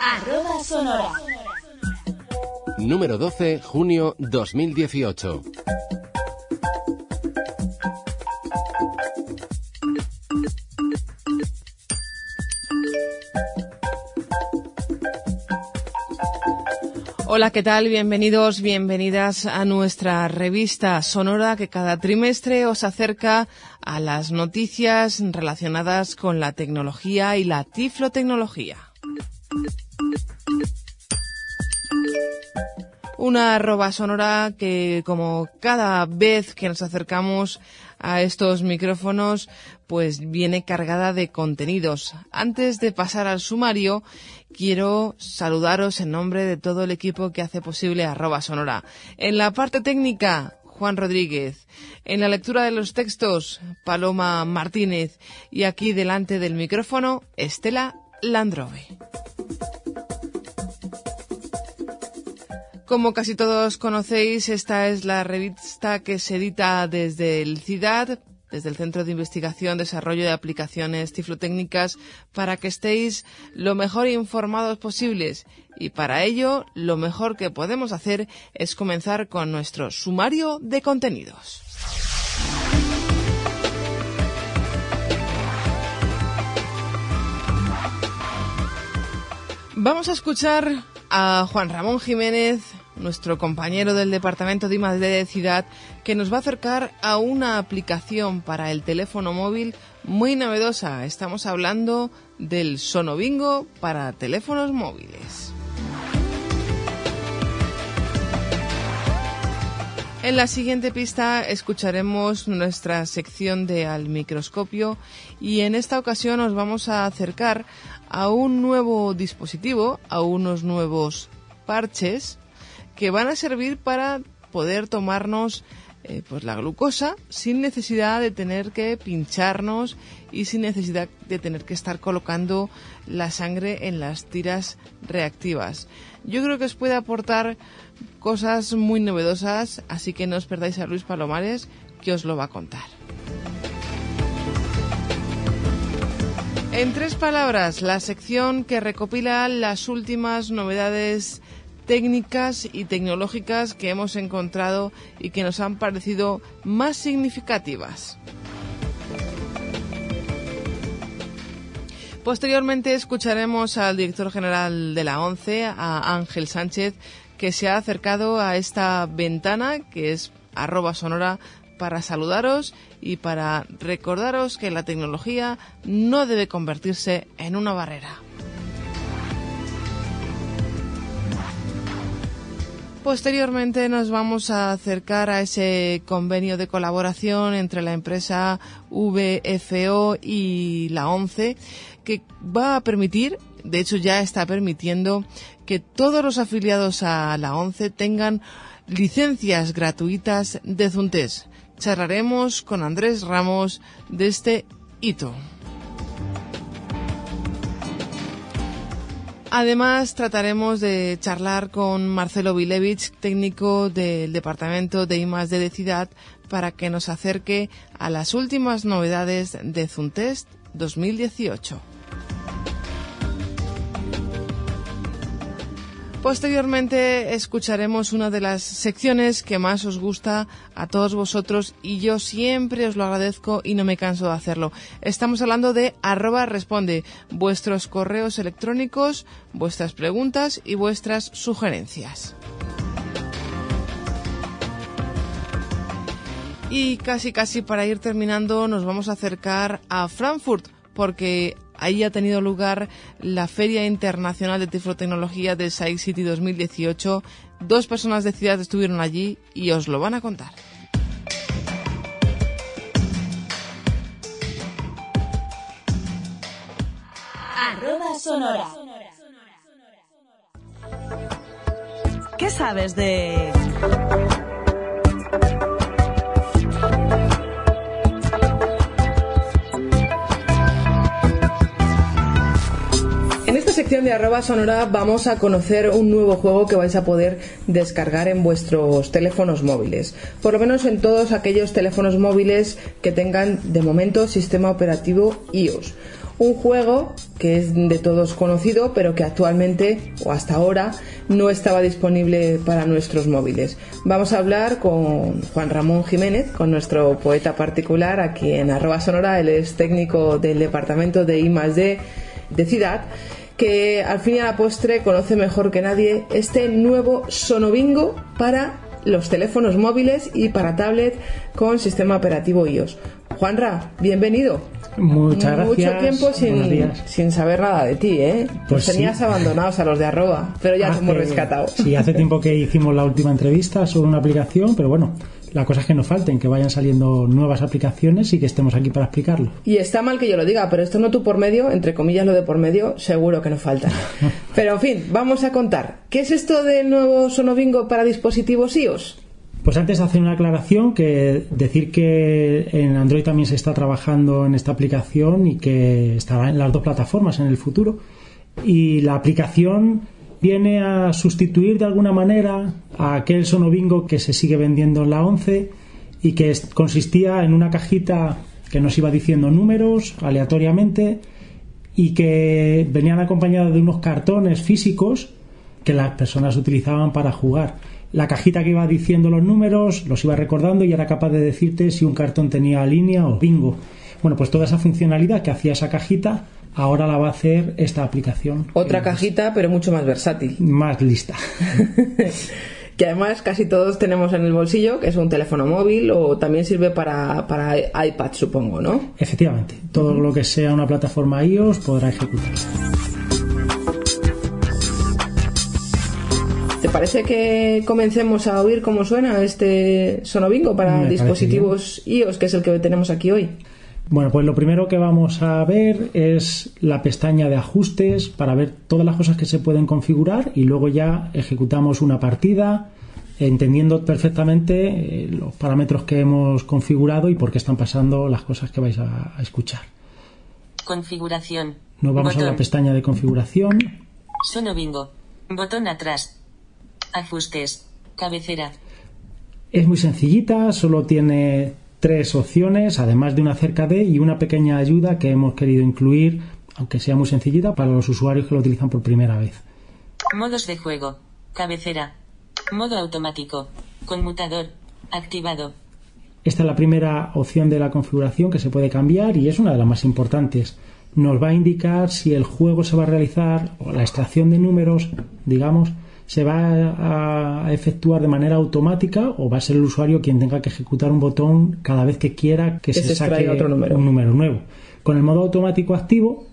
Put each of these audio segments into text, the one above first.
Arroba Sonora. Número 12, junio 2018. Hola, ¿qué tal? Bienvenidos, bienvenidas a nuestra revista sonora que cada trimestre os acerca a las noticias relacionadas con la tecnología y la tiflotecnología. Una arroba sonora que como cada vez que nos acercamos a estos micrófonos, pues viene cargada de contenidos. Antes de pasar al sumario, quiero saludaros en nombre de todo el equipo que hace posible arroba sonora. En la parte técnica, Juan Rodríguez. En la lectura de los textos, Paloma Martínez. Y aquí delante del micrófono, Estela Landrove. Como casi todos conocéis, esta es la revista que se edita desde el CIDAD, desde el Centro de Investigación, Desarrollo de Aplicaciones Tiflotécnicas, para que estéis lo mejor informados posibles. Y para ello, lo mejor que podemos hacer es comenzar con nuestro sumario de contenidos. Vamos a escuchar a Juan Ramón Jiménez, nuestro compañero del Departamento de I+D de Ciudad, que nos va a acercar a una aplicación para el teléfono móvil muy novedosa. Estamos hablando del Sonobingo para teléfonos móviles. En la siguiente pista escucharemos nuestra sección de Al microscopio y en esta ocasión nos vamos a acercar a un nuevo dispositivo, a unos nuevos parches que van a servir para poder tomarnos eh, pues la glucosa sin necesidad de tener que pincharnos y sin necesidad de tener que estar colocando la sangre en las tiras reactivas. Yo creo que os puede aportar cosas muy novedosas, así que no os perdáis a Luis Palomares que os lo va a contar. En tres palabras, la sección que recopila las últimas novedades técnicas y tecnológicas que hemos encontrado y que nos han parecido más significativas. Posteriormente escucharemos al director general de la ONCE, a Ángel Sánchez, que se ha acercado a esta ventana que es arroba sonora para saludaros y para recordaros que la tecnología no debe convertirse en una barrera. Posteriormente nos vamos a acercar a ese convenio de colaboración entre la empresa VFO y la ONCE que va a permitir, de hecho ya está permitiendo, que todos los afiliados a la ONCE tengan licencias gratuitas de Zuntes charlaremos con Andrés Ramos de este hito. Además, trataremos de charlar con Marcelo Vilevich, técnico del Departamento de I+D de Ciudad, para que nos acerque a las últimas novedades de Zuntest 2018. Posteriormente escucharemos una de las secciones que más os gusta a todos vosotros y yo siempre os lo agradezco y no me canso de hacerlo. Estamos hablando de arroba responde, vuestros correos electrónicos, vuestras preguntas y vuestras sugerencias. Y casi casi para ir terminando nos vamos a acercar a Frankfurt porque Ahí ha tenido lugar la Feria Internacional de Tiflotecnología de Sci City 2018. Dos personas de ciudad estuvieron allí y os lo van a contar. Arroba Sonora. ¿Qué sabes de...? Sección de arroba sonora vamos a conocer un nuevo juego que vais a poder descargar en vuestros teléfonos móviles. Por lo menos en todos aquellos teléfonos móviles que tengan de momento sistema operativo iOS. un juego que es de todos conocido, pero que actualmente o hasta ahora no estaba disponible para nuestros móviles. Vamos a hablar con Juan Ramón Jiménez, con nuestro poeta particular, aquí en arroba sonora. Él es técnico del departamento de I de Ciudad que al fin y a la postre conoce mejor que nadie este nuevo Sonobingo para los teléfonos móviles y para tablet con sistema operativo iOS. Juanra, bienvenido. Muchas gracias. Mucho tiempo sin, sin saber nada de ti, ¿eh? Pues tenías abandonados a los de arroba, pero ya te hemos rescatado. Sí, hace tiempo que hicimos la última entrevista sobre una aplicación, pero bueno, la cosa es que no falten, que vayan saliendo nuevas aplicaciones y que estemos aquí para explicarlo. Y está mal que yo lo diga, pero esto no tú por medio, entre comillas lo de por medio, seguro que no falta. pero en fin, vamos a contar. ¿Qué es esto del nuevo Sonovingo para dispositivos iOS? Pues antes hacer una aclaración que decir que en Android también se está trabajando en esta aplicación y que estará en las dos plataformas en el futuro. Y la aplicación viene a sustituir de alguna manera a aquel sonobingo que se sigue vendiendo en la 11 y que consistía en una cajita que nos iba diciendo números aleatoriamente y que venían acompañados de unos cartones físicos que las personas utilizaban para jugar. La cajita que iba diciendo los números los iba recordando y era capaz de decirte si un cartón tenía línea o bingo. Bueno, pues toda esa funcionalidad que hacía esa cajita ahora la va a hacer esta aplicación. Otra cajita, pero mucho más versátil. Más lista. que además casi todos tenemos en el bolsillo, que es un teléfono móvil o también sirve para, para iPad, supongo, ¿no? Efectivamente, todo lo que sea una plataforma iOS podrá ejecutar. ¿Te parece que comencemos a oír cómo suena este Sonobingo para dispositivos iOS, que es el que tenemos aquí hoy? Bueno, pues lo primero que vamos a ver es la pestaña de ajustes para ver todas las cosas que se pueden configurar y luego ya ejecutamos una partida entendiendo perfectamente eh, los parámetros que hemos configurado y por qué están pasando las cosas que vais a, escuchar. Configuración. Nos vamos a la pestaña de configuración. Sono bingo. Botón atrás. Ajustes. Cabecera. Es muy sencillita, solo tiene tres opciones, además de una cerca de y una pequeña ayuda que hemos querido incluir, aunque sea muy sencillita, para los usuarios que lo utilizan por primera vez. Modos de juego. Cabecera. Modo automático. Conmutador. Activado. Esta es la primera opción de la configuración que se puede cambiar y es una de las más importantes. Nos va a indicar si el juego se va a realizar o la extracción de números, digamos, se va a efectuar de manera automática o va a ser el usuario quien tenga que ejecutar un botón cada vez que quiera que, se, saque otro número. un número nuevo. Con el modo automático activo,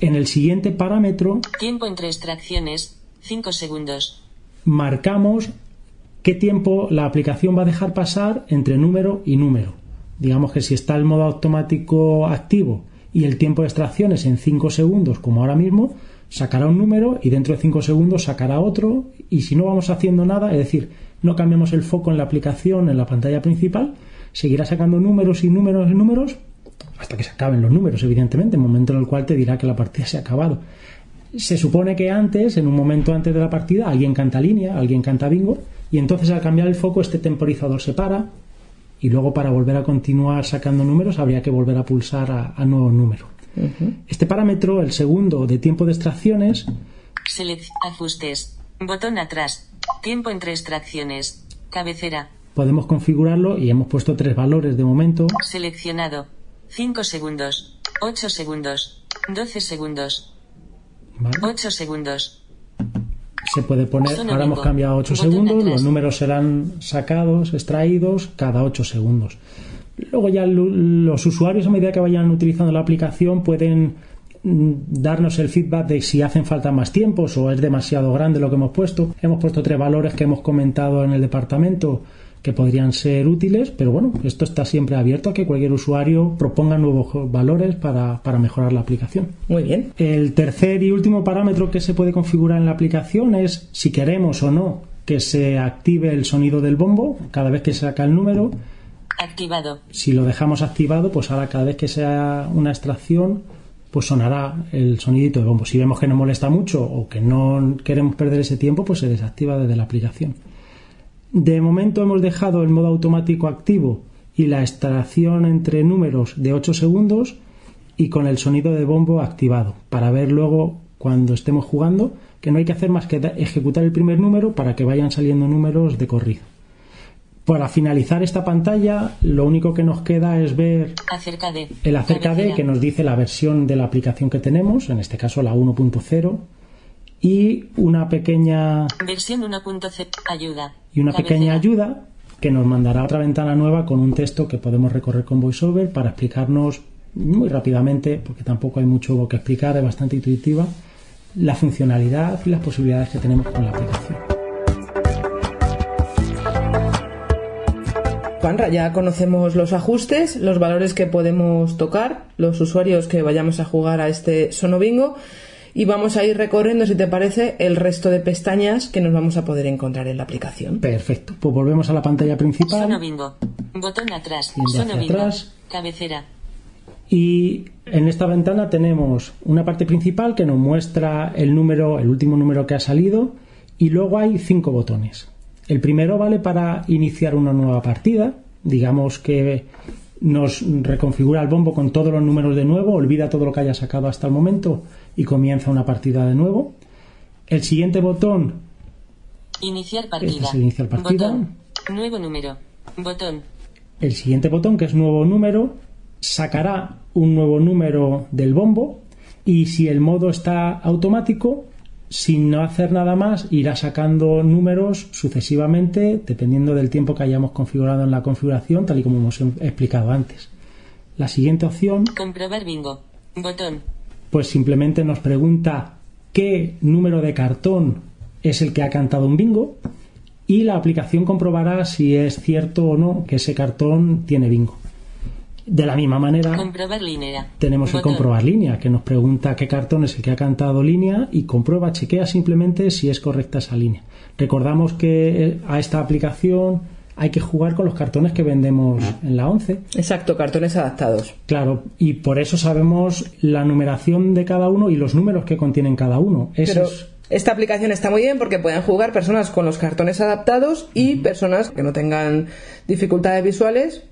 en el siguiente parámetro... Tiempo entre extracciones, 5 segundos. Marcamos qué tiempo la aplicación va a dejar pasar entre número y número. Digamos que si está el modo automático activo y el tiempo de extracciones en 5 segundos, como ahora mismo, sacará un número y dentro de 5 segundos sacará otro y si no vamos haciendo nada, es decir, no cambiamos el foco en la aplicación, en la pantalla principal, seguirá sacando números y números y números hasta que se acaben los números, evidentemente, en el momento en el cual te dirá que la partida se ha acabado. Se supone que antes, en un momento antes de la partida, alguien canta línea, alguien canta bingo, y entonces al cambiar el foco este temporizador se para, y luego para volver a continuar sacando números habría que volver a pulsar a, a nuevo número. Este parámetro, el segundo de tiempo de extracciones. ajustes. Botón atrás. Tiempo entre extracciones. Cabecera. Podemos configurarlo y hemos puesto tres valores de momento. Seleccionado. 5 segundos. 8 segundos. 12 segundos. 8 segundos. Se puede poner, ahora hemos cambiado 8 segundos, los números serán sacados, extraídos cada 8 segundos. Luego ya los usuarios a medida que vayan utilizando la aplicación pueden mm, darnos el feedback de si hacen falta más tiempos o es demasiado grande lo que hemos puesto. Hemos puesto tres valores que hemos comentado en el departamento que podrían ser útiles, pero bueno, esto está siempre abierto a que cualquier usuario proponga nuevos valores para, para, mejorar la aplicación. Muy bien. El tercer y último parámetro que se puede configurar en la aplicación es si queremos o no que se active el sonido del bombo cada vez que se saca el número Activado. Si lo dejamos activado, pues ahora cada vez que sea una extracción, pues sonará el sonidito de bombo. Si vemos que nos molesta mucho o que no queremos perder ese tiempo, pues se desactiva desde la aplicación. De momento hemos dejado el modo automático activo y la extracción entre números de 8 segundos y con el sonido de bombo activado para ver luego cuando estemos jugando que no hay que hacer más que ejecutar el primer número para que vayan saliendo números de corrido. Para finalizar esta pantalla, lo único que nos queda es ver el acerca de que nos dice la versión de la aplicación que tenemos, en este caso la 1.0, y una pequeña versión 1.0 ayuda. y una pequeña ayuda que nos mandará otra ventana nueva con un texto que podemos recorrer con VoiceOver para explicarnos muy rápidamente, porque tampoco hay mucho que explicar, es bastante intuitiva, la funcionalidad y las posibilidades que tenemos con la aplicación. Juanra, ya conocemos los ajustes, los valores que podemos tocar, los usuarios que vayamos a jugar a este Sonobingo y vamos a ir recorriendo, si te parece, el resto de pestañas que nos vamos a poder encontrar en la aplicación. Perfecto. Pues volvemos a la pantalla principal. Sonobingo. Botón atrás. Sonobingo. Atrás. Cabecera. Y en esta ventana tenemos una parte principal que nos muestra el número, el último número que ha salido, y luego hay cinco botones. El primero vale para iniciar una nueva partida. Digamos que nos reconfigura el bombo con todos los números de nuevo, olvida todo lo que haya sacado hasta el momento y comienza una partida de nuevo. El siguiente botón. Iniciar partida. Este partida. Nuevo número. Botón. El siguiente botón, que es nuevo número, sacará un nuevo número del bombo y si el modo está automático, sin no hacer nada más, irá sacando números sucesivamente dependiendo del tiempo que hayamos configurado en la configuración, tal y como hemos explicado antes. La siguiente opción. Comprobar bingo. Botón. Pues simplemente nos pregunta qué número de cartón es el que ha cantado un bingo y la aplicación comprobará si es cierto o no que ese cartón tiene bingo. De la misma manera, tenemos el comprobar línea, que nos pregunta qué cartón es el que ha cantado línea y comprueba, chequea simplemente si es correcta esa línea. Recordamos que eh, a esta aplicación hay que jugar con los cartones que vendemos en la 11. Exacto, cartones adaptados. Claro, y por eso sabemos la numeración de cada uno y los números que contienen cada uno. Pero... Esta aplicación está muy bien porque pueden jugar personas con los cartones adaptados y personas que no tengan dificultades visuales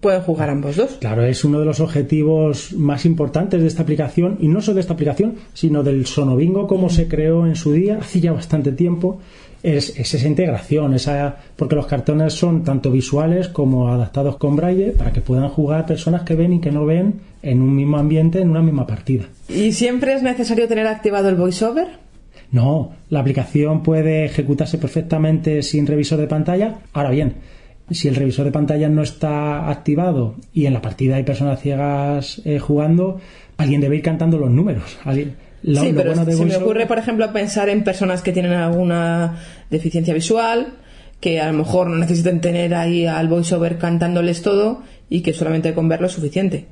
pueden jugar ambos dos. Claro, es uno de los objetivos más importantes de esta aplicación, y no solo de esta aplicación, sino del Sonobingo como se creó en su día, hace ya bastante tiempo, es, esa integración, esa, porque los cartones son tanto visuales como adaptados con braille para que puedan jugar personas que ven y que no ven en un mismo ambiente, en una misma partida. ¿Y siempre es necesario tener activado el voiceover? No, la aplicación puede ejecutarse perfectamente sin revisor de pantalla. Ahora bien, si el revisor de pantalla no está activado y en la partida hay personas ciegas eh, jugando, alguien debe ir cantando los números. sí, pero se me ocurre, por ejemplo, pensar en personas que tienen alguna deficiencia visual, que a lo mejor no necesiten tener ahí al voiceover cantándoles todo y que solamente con verlo es suficiente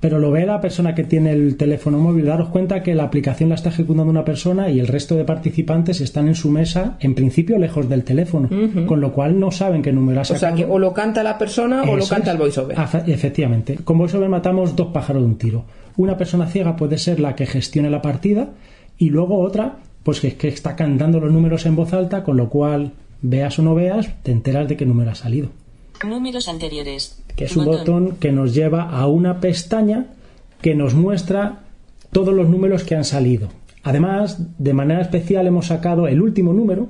pero lo ve la persona que tiene el teléfono móvil. Daros cuenta que la aplicación la está ejecutando una persona y el resto de participantes están en su mesa, en principio lejos del teléfono, con lo cual no saben qué número ha sacado. O sea, que o lo canta la persona o lo canta el voiceover. Efectivamente. Con voiceover matamos dos pájaros de un tiro. Una persona ciega puede ser la que gestione la partida y luego otra, pues que, que está cantando los números en voz alta, con lo cual, veas o no veas, te enteras de qué número ha salido. Números anteriores. Que es un botón. que nos lleva a una pestaña que nos muestra todos los números que han salido. Además, de manera especial hemos sacado el último número,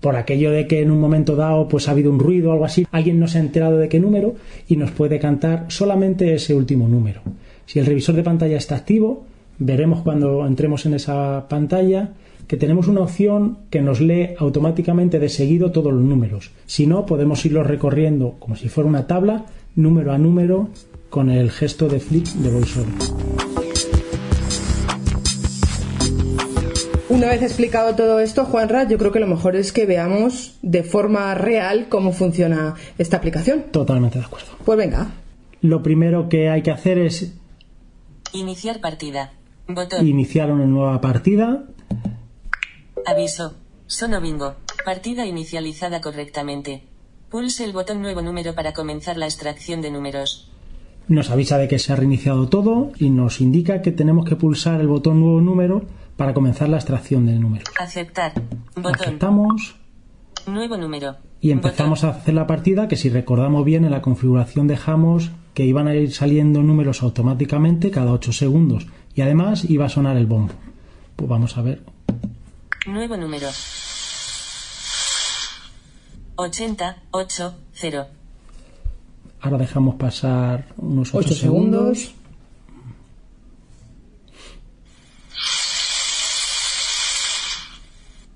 por aquello de que en un momento dado pues ha habido un ruido o algo así, alguien no se ha enterado de qué número y nos puede cantar solamente ese último número. Si el revisor de pantalla está activo, veremos cuando entremos en esa pantalla que tenemos una opción que nos lee automáticamente de seguido todos los números. Si no, podemos irlos recorriendo como si fuera una tabla, número a número, con el gesto de flip de VoiceOver. Una vez explicado todo esto, Juanra, yo creo que lo mejor es que veamos de forma real cómo funciona esta aplicación. Totalmente de acuerdo. Pues venga. Lo primero que hay que hacer es... Iniciar partida. Iniciar una nueva partida. Aviso. Sono bingo. Partida inicializada correctamente. Pulse el botón nuevo número para comenzar la extracción de números. Nos avisa de que se ha reiniciado todo y nos indica que tenemos que pulsar el botón nuevo número para comenzar la extracción de números. Aceptar. Botón. Aceptamos. Nuevo número. Y empezamos a hacer la partida que si recordamos bien en la configuración dejamos que iban a ir saliendo números automáticamente cada 8 segundos y además iba a sonar el bombo. Pues vamos a ver. Nuevo número. 80, 8, 0. Ahora dejamos pasar unos 8, 8 segundos.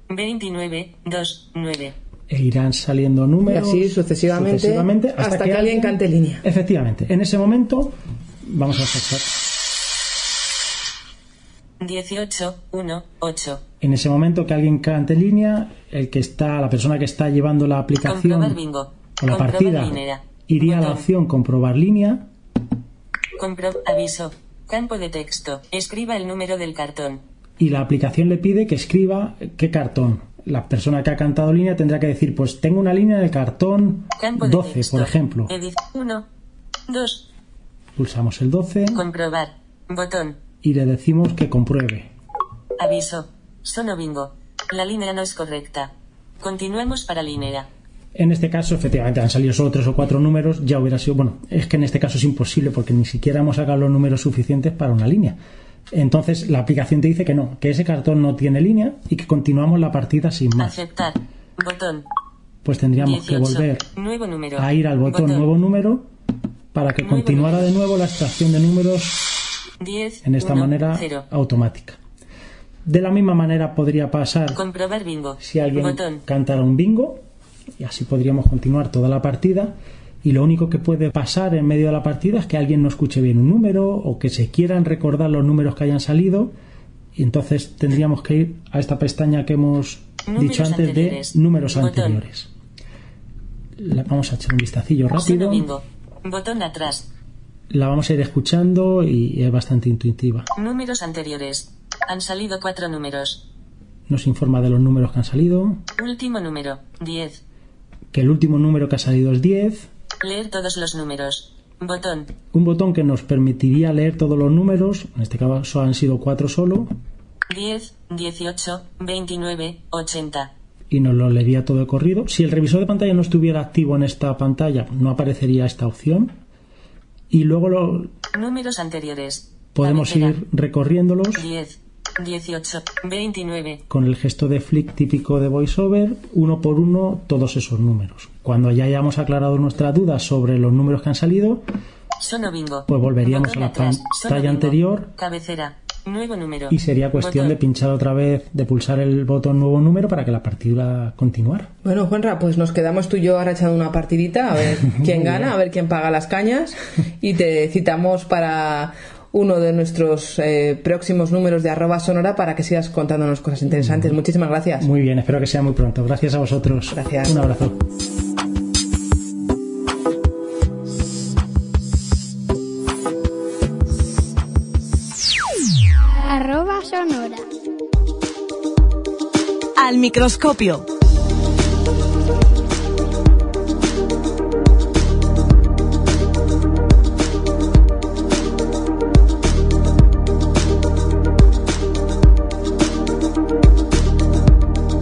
29, 2, 9. E irán saliendo Y números. así sucesivamente, sucesivamente hasta, que, alguien cante línea. Efectivamente, en ese momento vamos a pasar. 18, 1, 8. En ese momento que alguien cante línea, el que está, la persona que está llevando la aplicación bingo. o la Comprobar partida línea. iría a la Botón. opción comprobar línea Compro- aviso. Campo de texto. Escriba el número del cartón. y la aplicación le pide que escriba qué cartón. La persona que ha cantado línea tendrá que decir, pues tengo una línea en el cartón Campo de 12, texto. por ejemplo. Edit 1, 2. Pulsamos el 12 Comprobar. Botón. Y le decimos que compruebe. Aviso. Sono bingo. La línea no es correcta. Continuemos para línea. En este caso, efectivamente, han salido solo tres o cuatro números, ya hubiera sido, bueno, es que en este caso es imposible porque ni siquiera hemos sacado los números suficientes para una línea. Entonces, la aplicación te dice que no, que ese cartón no tiene línea y que continuamos la partida sin más. Aceptar. Botón. Pues tendríamos que 18. volver Nuevo número. a ir al botón nuevo número para que Nuevo continuara de nuevo la extracción de números 10. en esta 1, manera 0. automática. De la misma manera podría pasar Comprobar bingo. si alguien Botón. cantara un bingo y así podríamos continuar toda la partida y lo único que puede pasar en medio de la partida es que alguien no escuche bien un número o que se quieran recordar los números que hayan salido y entonces tendríamos que ir a esta pestaña que hemos Números dicho antes anteriores. de números Botón. anteriores. La- vamos a echar un vistacillo rápido. bingo. Botón atrás. La vamos a ir escuchando y es bastante intuitiva. Números anteriores. Han salido cuatro números. Nos informa de los números que han salido, Último número. 10. que el último número que ha salido es 10, Leer todos los números. Botón. un botón que nos permitiría leer todos los números, en este caso han sido cuatro solo, 10, 18, 29, 80. y nos lo leería todo de corrido. Si el revisor de pantalla no estuviera activo en esta pantalla, no aparecería esta opción. Y luego lo, Números anteriores. podemos ir recorriéndolos 10, 18, 29. con el gesto de flick típico de VoiceOver, uno por uno todos esos números. Cuando ya hayamos aclarado nuestras dudas sobre los números que han salido. Pues volveríamos a la pantalla anterior. Cabecera. Nuevo número. y sería cuestión de Botón. pinchar otra vez, de pulsar el botón nuevo número para que la partida continuara. Bueno, Juanra, pues nos quedamos tú y yo ahora echando una partidita, a ver quién gana, a ver quién paga las cañas y te citamos para uno de nuestros eh, próximos números de arroba sonora para que sigas contándonos cosas interesantes. Muchísimas gracias. Muy bien, espero que sea muy pronto. Gracias a vosotros. Gracias. Un abrazo. Al microscopio.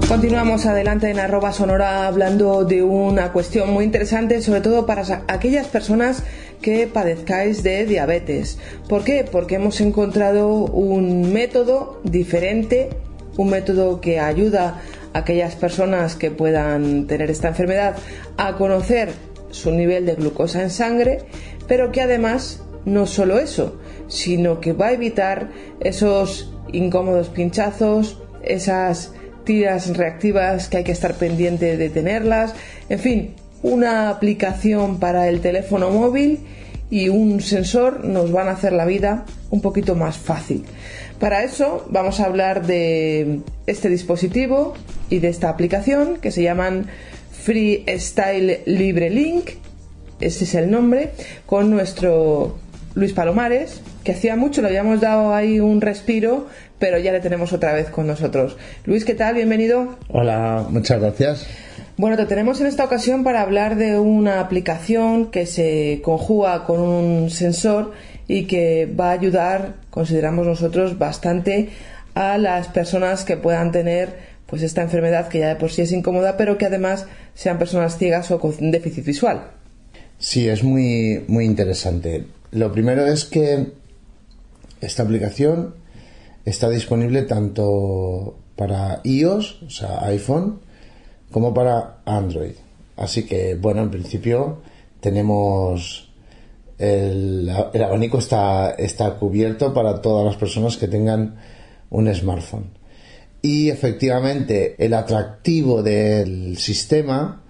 Continuamos adelante en arroba sonora hablando de una cuestión muy interesante, sobre todo para aquellas personas que padezcáis de diabetes. ¿Por qué? Porque hemos encontrado un método diferente, un método que ayuda a aquellas personas que puedan tener esta enfermedad a conocer su nivel de glucosa en sangre, pero que además no solo eso, sino que va a evitar esos incómodos pinchazos, esas tiras reactivas que hay que estar pendiente de tenerlas, en fin, una aplicación para el teléfono móvil y un sensor nos van a hacer la vida un poquito más fácil. Para eso vamos a hablar de este dispositivo y de esta aplicación que se llaman Freestyle Libre Link, ese es el nombre, con nuestro Luis Palomares, que hacía mucho le habíamos dado ahí un respiro, pero ya le tenemos otra vez con nosotros. Luis, ¿qué tal? Bienvenido. Hola, muchas gracias. Bueno, te tenemos en esta ocasión para hablar de una aplicación que se conjuga con un sensor y que va a ayudar, consideramos nosotros, bastante a las personas que puedan tener pues esta enfermedad que ya de por sí es incómoda, pero que además sean personas ciegas o con déficit visual. Sí, es muy, muy interesante. Lo primero es que esta aplicación está disponible tanto para iOS, o sea, iPhone, como para Android. Así que, bueno, en principio tenemos el, el abanico está, está cubierto para todas las personas que tengan un smartphone. Y efectivamente, el atractivo del sistema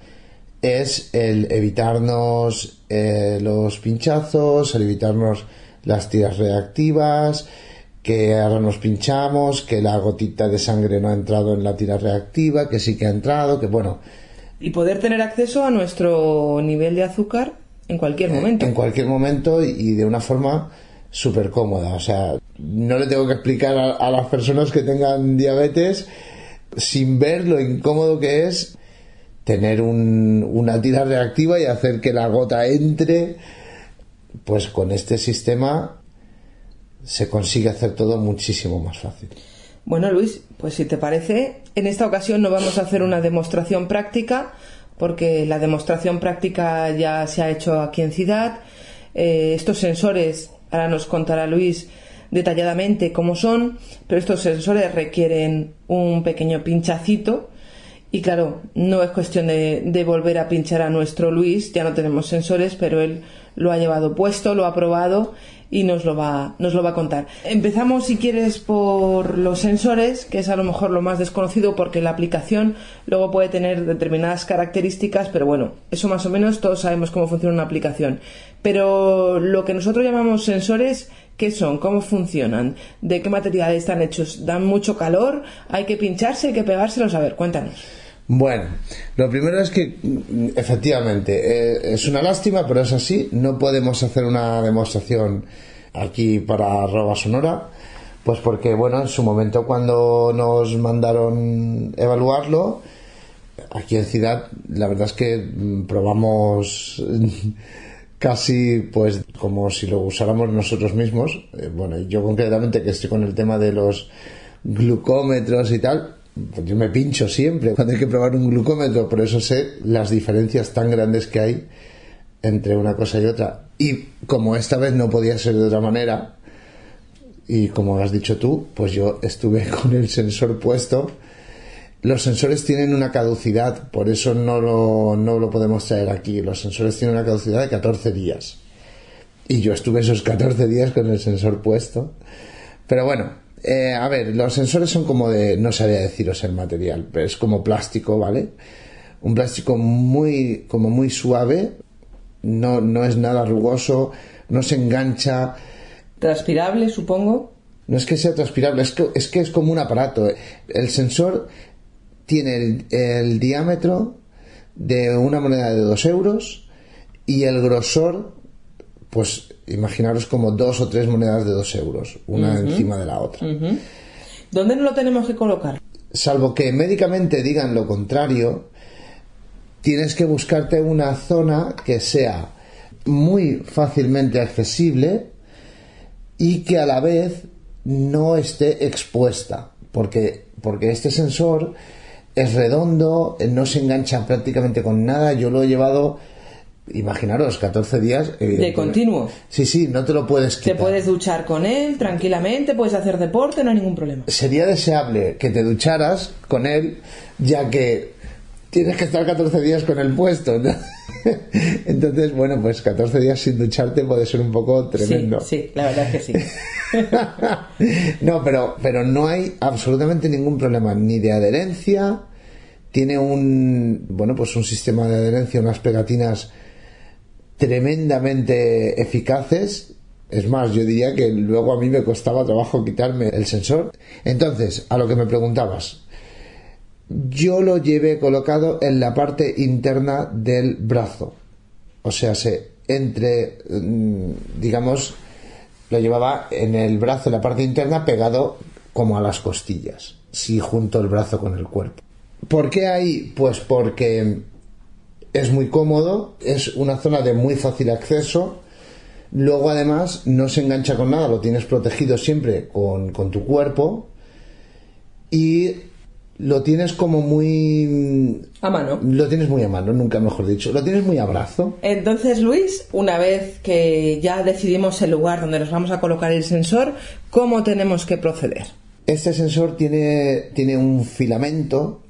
es el evitarnos eh, los pinchazos, el evitarnos las tiras reactivas, que ahora nos pinchamos, que la gotita de sangre no ha entrado en la tira reactiva, que sí que ha entrado, que bueno. Y poder tener acceso a nuestro nivel de azúcar en cualquier Eh, momento. En cualquier momento y de una forma súper cómoda. O sea, no le tengo que explicar a, a las personas que tengan diabetes sin ver lo incómodo que es tener un- una tira reactiva y hacer que la gota entre. Pues con este sistema se consigue hacer todo muchísimo más fácil. Bueno, Luis, pues si te parece, en esta ocasión no vamos a hacer una demostración práctica, porque la demostración práctica ya se ha hecho aquí en Ciudad. Eh, estos sensores, ahora nos contará Luis detalladamente cómo son, pero estos sensores requieren un pequeño pinchacito. Y claro, no es cuestión de, de volver a pinchar a nuestro Luis, ya no tenemos sensores, pero él lo ha llevado puesto, lo ha probado y nos lo va, nos lo va a contar. Empezamos, si quieres, por los sensores, que es a lo mejor lo más desconocido porque la aplicación luego puede tener determinadas características, pero bueno, eso más o menos todos sabemos cómo funciona una aplicación. Pero lo que nosotros llamamos sensores, ¿qué son? ¿Cómo funcionan? ¿De qué material están hechos? ¿Dan mucho calor? ¿Hay que pincharse? ¿Hay que pegárselos? A ver, cuéntanos. Bueno, lo primero es que mm, efectivamente eh, es una lástima, pero es así. No podemos hacer una demostración aquí para arroba sonora, pues porque bueno, en su momento cuando nos mandaron evaluarlo, aquí en Ciudad, la verdad es que mm, probamos casi pues como si lo usáramos nosotros mismos. Eh, bueno, yo concretamente que estoy con el tema de los glucómetros y tal, yo me pincho siempre cuando hay que probar un glucómetro, por eso sé las diferencias tan grandes que hay entre una cosa y otra. Y como esta vez no podía ser de otra manera, y como has dicho tú, pues yo estuve con el sensor puesto. Los sensores tienen una caducidad, por eso no lo, no lo podemos traer aquí. Los sensores tienen una caducidad de 14 días. Y yo estuve esos 14 días con el sensor puesto. Pero bueno, eh, a ver, los sensores son como de, no sabía deciros el material, pero es como plástico, ¿vale? Un plástico muy, como muy suave, no, no es nada rugoso, no se engancha, Transpirable, supongo. no es que sea transpirable, es que es, que es como un aparato. El sensor tiene el, el diámetro de una moneda de 2 euros y el grosor, pues imaginaros como dos o tres monedas de 2 euros, una encima de la otra. ¿Dónde no lo tenemos que colocar? Salvo que médicamente digan lo contrario, tienes que buscarte una zona que sea muy fácilmente accesible y que a la vez no esté expuesta, porque, porque este sensor es redondo, no se engancha prácticamente con nada, yo lo he llevado, imaginaros, 14 días. De evidentemente. continuo. Sí, sí, no te lo puedes Te quitar. puedes duchar con él tranquilamente, puedes hacer deporte, no hay ningún problema. sería deseable que te ducharas con él, ya que tienes que estar 14 días con el puesto. ¿no? Entonces, bueno, pues 14 días sin ducharte puede ser un poco tremendo. Sí, sí, la verdad es que sí. no, pero, pero no hay absolutamente ningún problema, ni de adherencia. Tiene un, bueno, pues un sistema de adherencia, unas pegatinas tremendamente eficaces. Es más, yo diría que luego a mí me costaba trabajo quitarme el sensor. Entonces, a lo que me preguntabas, yo lo llevé colocado en la parte interna del brazo. O sea, se entre, mm, digamos, lo llevaba en el brazo, en la parte interna, pegado como a las costillas. Sí, junto el brazo con el cuerpo. ¿Por qué ahí? Pues porque es muy cómodo, es una zona de muy fácil acceso. Luego, además, no se engancha con nada, lo tienes protegido siempre con, con tu cuerpo. Y lo tienes como muy... A mano. Lo tienes muy a mano, nunca mejor dicho. Lo tienes muy a brazo. Entonces, Luis, una vez que ya decidimos el lugar donde nos vamos a colocar el sensor, ¿cómo tenemos que proceder? Este sensor tiene, tiene un filamento,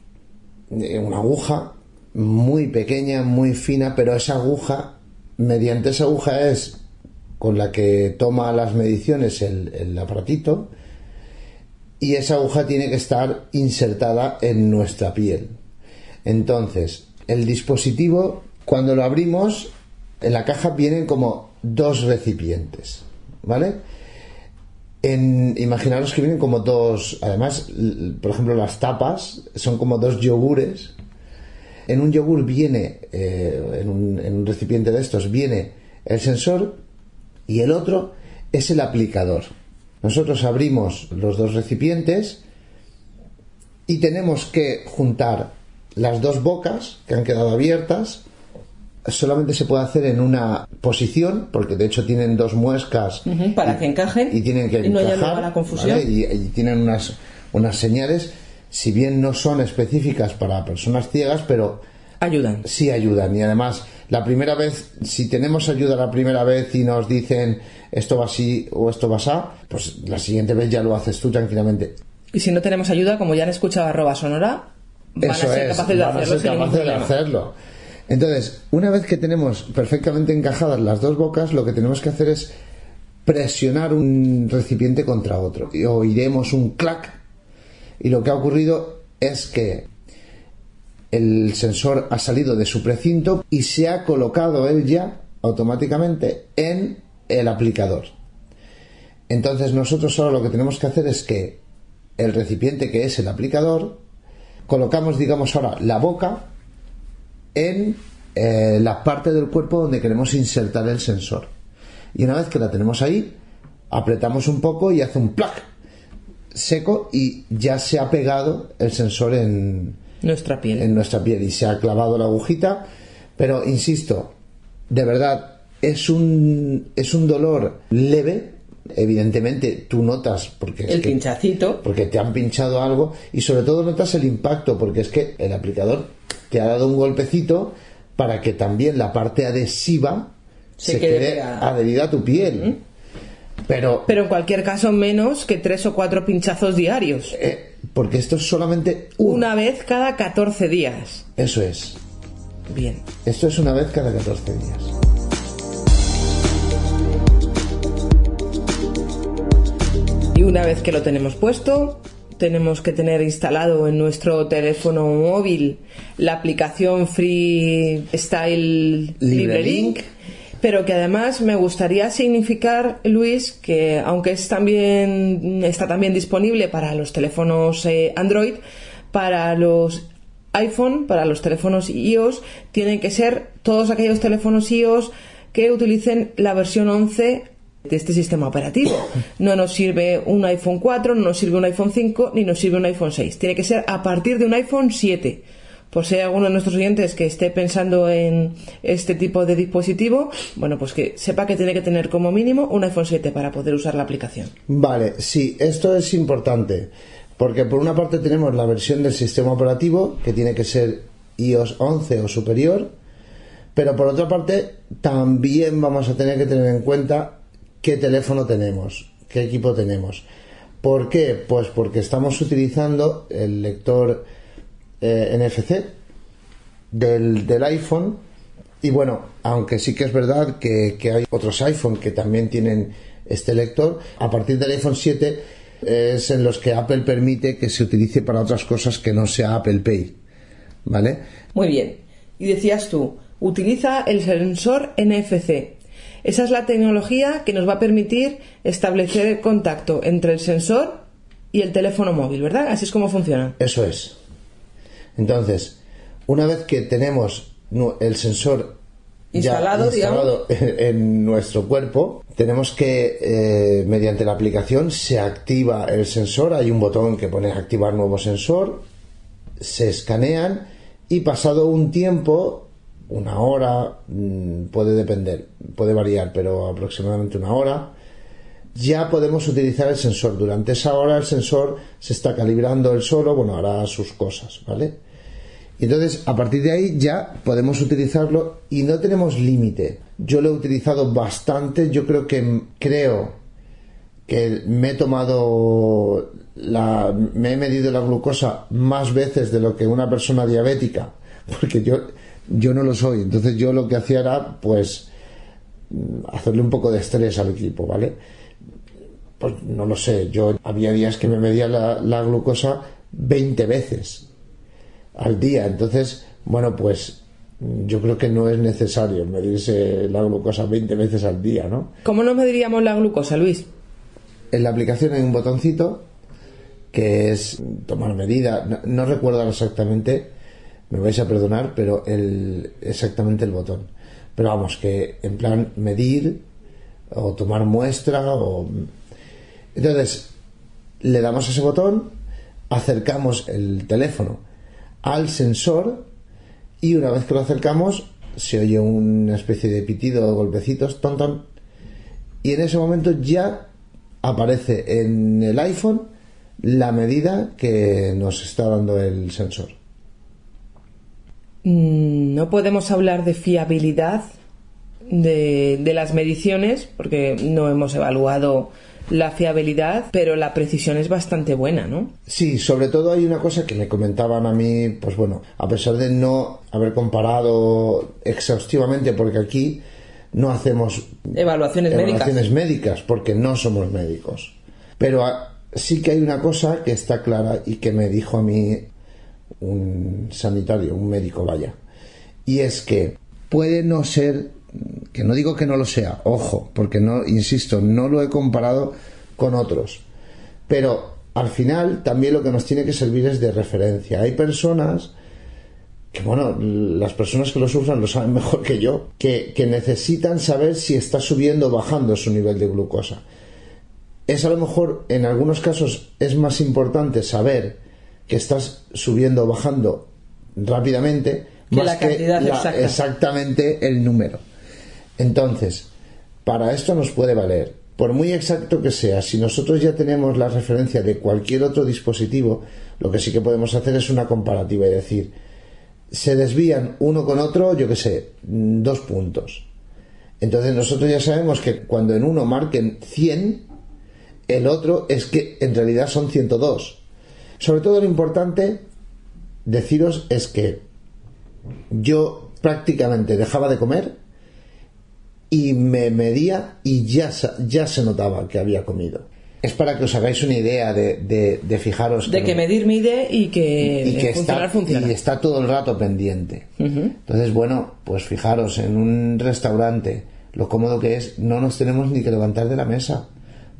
eh, una aguja muy pequeña, muy fina, pero esa aguja, mediante esa aguja es con la que toma las mediciones el, el aparatito y esa aguja tiene que estar insertada en nuestra piel. Entonces, el dispositivo, cuando lo abrimos, en la caja vienen como dos recipientes, ¿vale? En, imaginaros que vienen como dos, además, por ejemplo, las tapas son como dos yogures. En un yogur viene, eh, en, un, en un recipiente de estos, viene el sensor y el otro es el aplicador. Nosotros abrimos los dos recipientes y tenemos que juntar las dos bocas que han quedado abiertas. Solamente se puede hacer en una posición, porque de hecho tienen dos muescas para y- que encajen y tienen que y no encajar, confusión. ¿vale? y, y tienen unas, unas señales, si bien no son específicas para personas ciegas, pero Ayudan. sí ayudan. Y además, la primera vez, si tenemos ayuda la primera vez y nos dicen esto va así o esto va así, pues la siguiente vez ya lo haces tú tranquilamente. Y si no tenemos ayuda, como ya han escuchado arroba sonora, van Eso a ser es, capaces de van a hacerlo ser capaces de hacerlo. Entonces, una vez que tenemos perfectamente encajadas las dos bocas, lo que tenemos que hacer es presionar un recipiente contra otro. Y oiremos un clac. Y lo que ha ocurrido es que el sensor ha salido de su precinto y se ha colocado él ya automáticamente en el aplicador. Entonces nosotros solo lo que tenemos que hacer es que el recipiente que es el aplicador, colocamos digamos ahora la boca en eh, la parte del cuerpo donde queremos insertar el sensor. Y una vez que la tenemos ahí, apretamos un poco y hace un plac seco y ya se ha pegado el sensor en, Nuestra piel. en nuestra piel y se ha clavado la agujita. Pero insisto, de verdad, es un, es un dolor leve. Evidentemente, tú notas porque es el que- pinchacito. porque te han pinchado algo y sobre todo notas el impacto porque es que el aplicador te ha dado un golpecito para que también la parte adhesiva Se se, quede adherida a tu piel. Pero, Pero en cualquier caso, menos que tres o cuatro pinchazos diarios. eh, porque esto es solamente uno. Una vez cada 14 días. Eso es. Bien. Esto es una vez cada 14 días. Y una vez que lo tenemos puesto, tenemos que tener instalado en nuestro teléfono móvil la aplicación Freestyle LibreLink. Pero que además me gustaría significar, Luis, que aunque es también, está también disponible para los teléfonos eh, Android, para los iPhone, para los teléfonos iOS, tienen que ser todos aquellos teléfonos iOS que utilicen la versión 11 de este sistema operativo. No nos sirve un iPhone 4, no nos sirve un iPhone 5, ni nos sirve un iPhone 6. Tiene que ser a partir de un iPhone 7. Por si hay alguno de nuestros oyentes que esté pensando en este tipo de dispositivo, bueno, pues que sepa que tiene que tener como mínimo un iPhone 7 para poder usar la aplicación. Vale, sí, esto es importante. Porque por una parte tenemos la versión del sistema operativo, que tiene que ser iOS 11 o superior. Pero por otra parte, también vamos a tener que tener en cuenta qué teléfono tenemos, qué equipo tenemos. ¿Por qué? Pues porque estamos utilizando el lector eh, NFC del, del iPhone. Y bueno, aunque sí que es verdad que, que hay otros iPhone que también tienen este lector, a partir del iPhone 7 es en los que Apple permite que se utilice para otras cosas que no sea Apple Pay. ¿Vale? Muy bien. Y decías tú, utiliza el sensor NFC. Esa es la tecnología que nos va a permitir establecer el contacto entre el sensor y el teléfono móvil, ¿verdad? Así es como funciona. Eso es. Entonces, una vez que tenemos el sensor ya Instalado, instalado en nuestro cuerpo, tenemos que, eh, mediante la aplicación, se activa el sensor. Hay un botón que pone activar nuevo sensor. Se escanean y pasado un tiempo, una hora, mm, puede depender, puede variar, pero aproximadamente una hora, ya podemos utilizar el sensor. Durante esa hora el sensor se está calibrando el solo, bueno, hará sus cosas, ¿vale? Entonces, a partir de ahí ya podemos utilizarlo y no tenemos límite. Yo lo he utilizado bastante, yo creo que creo que me he tomado la me he medido la glucosa más veces de lo que una persona diabética, porque yo yo no lo soy, entonces yo lo que hacía era pues hacerle un poco de estrés al equipo, ¿vale? Pues no lo sé, yo había días que me medía la, la glucosa 20 veces al día. Entonces, bueno, pues yo creo que no es necesario medirse la glucosa 20 veces al día, ¿no? ¿Cómo nos mediríamos la glucosa, Luis? En la aplicación hay un botoncito que es tomar medida. No, no recuerdo exactamente, me vais a perdonar, pero el, exactamente el botón. Pero vamos, que en plan medir o tomar muestra o... Entonces, le damos ese botón, acercamos el teléfono al sensor y una vez que lo acercamos se oye una especie de pitido golpecitos, ton, ton, y en ese momento ya aparece en el iPhone la medida que nos está dando el sensor. Mm, no podemos hablar de fiabilidad de, de las mediciones porque no hemos evaluado la fiabilidad, pero la precisión es bastante buena, ¿no? Sí, sobre todo hay una cosa que me comentaban a mí, pues bueno, a pesar de no haber comparado exhaustivamente, porque aquí no hacemos evaluaciones, evaluaciones médicas. médicas, porque no somos médicos. Pero ah, sí que hay una cosa que está clara y que me dijo a mí un sanitario, un médico, vaya, y es que puede no ser que no digo que no lo sea, ojo, porque no, insisto, no lo he comparado con otros. Pero al final también lo que nos tiene que servir es de referencia. Hay personas que, bueno, las personas que lo sufran lo saben mejor que yo, que, que necesitan saber si está subiendo o bajando su nivel de glucosa. Es a lo mejor, en algunos casos, es más importante saber que estás subiendo o bajando rápidamente Que más la cantidad la- exacta. exactamente el número. Entonces, para esto nos puede valer. Por muy exacto que sea, si nosotros ya tenemos la referencia de cualquier otro dispositivo, lo que sí que podemos hacer es una comparativa y decir, se desvían uno con otro, yo que sé, dos puntos. Entonces nosotros ya sabemos que cuando en uno marquen 100, el otro es que en realidad son 102. Sobre todo lo importante deciros es que yo prácticamente dejaba de comer y me medía y ya, ya se notaba que había comido. Es para que os hagáis una idea de, de- de fijaros De que medir mide y que, y que funcionar está, funciona. y está todo el rato pendiente. Entonces, bueno, pues fijaros, en un restaurante, lo cómodo que es, no nos tenemos ni que levantar de la mesa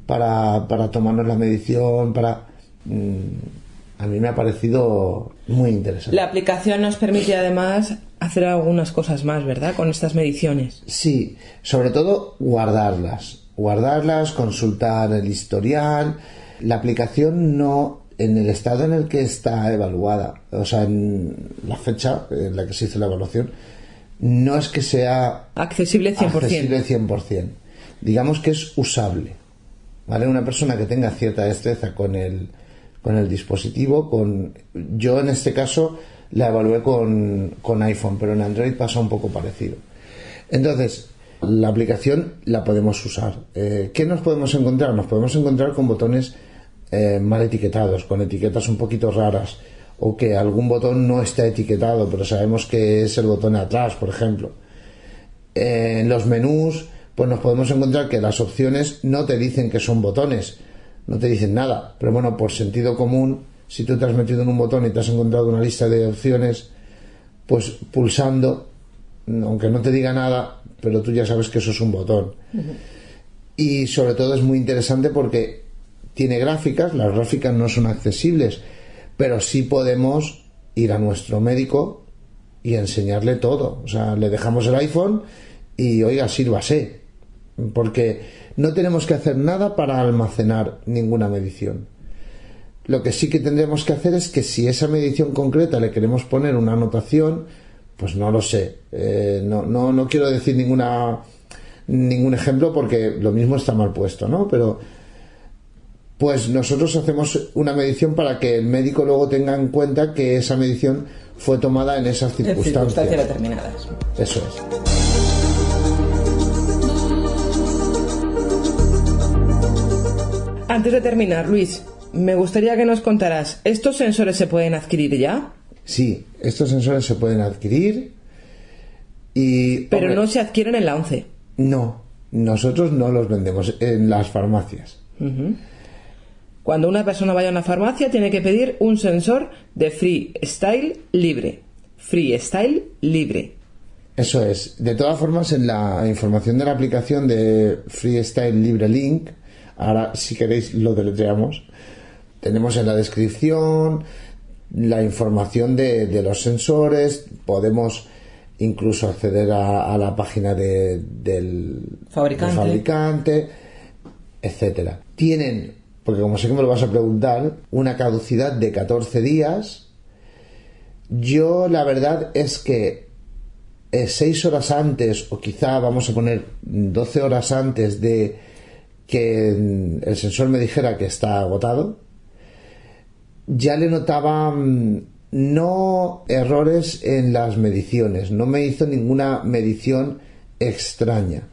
para, para tomarnos la medición, para... mm, a mí me ha parecido muy interesante. La aplicación nos permite además hacer algunas cosas más, ¿verdad? Con estas mediciones. Sí, sobre todo guardarlas. Guardarlas, consultar el historial. La aplicación no, en el estado en el que está evaluada, o sea, en la fecha en la que se hizo la evaluación, no es que sea Accesible 100%. accesible 100%. Digamos que es usable. ¿Vale? Una persona que tenga cierta destreza con el, con el dispositivo, con yo en este caso la evalué con, con iPhone, pero en Android pasa un poco parecido. Entonces, la aplicación la podemos usar. Eh, ¿Qué nos podemos encontrar? Nos podemos encontrar con botones eh, mal etiquetados, con etiquetas un poquito raras, o que algún botón no está etiquetado, pero sabemos que es el botón de atrás, por ejemplo. En los menús, pues nos podemos encontrar que las opciones no te dicen que son botones, no te dicen nada, pero bueno, por sentido común, si tú te has metido en un botón y te has encontrado una lista de opciones, pues pulsando, aunque no te diga nada, pero tú ya sabes que eso es un botón. Y sobre todo es muy interesante porque tiene gráficas, las gráficas no son accesibles, pero sí podemos ir a nuestro médico y enseñarle todo. O sea, le dejamos el iPhone y oiga, sírvase. Porque no tenemos que hacer nada para almacenar ninguna medición. Lo que sí que tendremos que hacer es que si esa medición concreta le queremos poner una anotación, pues no lo sé. Eh, no, no, no quiero decir ninguna ningún ejemplo porque lo mismo está mal puesto, ¿no? Pero pues nosotros hacemos una medición para que el médico luego tenga en cuenta que esa medición fue tomada en esas En circunstancias. circunstancias determinadas. Eso es. Antes de terminar, Luis, me gustaría que nos contaras, ¿estos sensores se pueden adquirir ya? Sí, estos sensores se pueden adquirir y... Pero hombre, no se adquieren en la 11. No, nosotros no los vendemos en las farmacias. Cuando una persona vaya a una farmacia tiene que pedir un sensor de freestyle libre. Freestyle libre. Eso es. De todas formas, en la información de la aplicación de Freestyle Libre Link, ahora si queréis lo deletreamos, tenemos en la descripción la información de, de los sensores, podemos incluso acceder a, a la página de- del Fabricante. del fabricante, etcétera. Tienen, porque como sé que me lo vas a preguntar, una caducidad de 14 días. Yo la verdad es que eh, seis horas antes, o quizá vamos a poner 12 horas antes de que mm, el sensor me dijera que está agotado, ya le notaba mm, no errores en las mediciones, no me hizo ninguna medición extraña.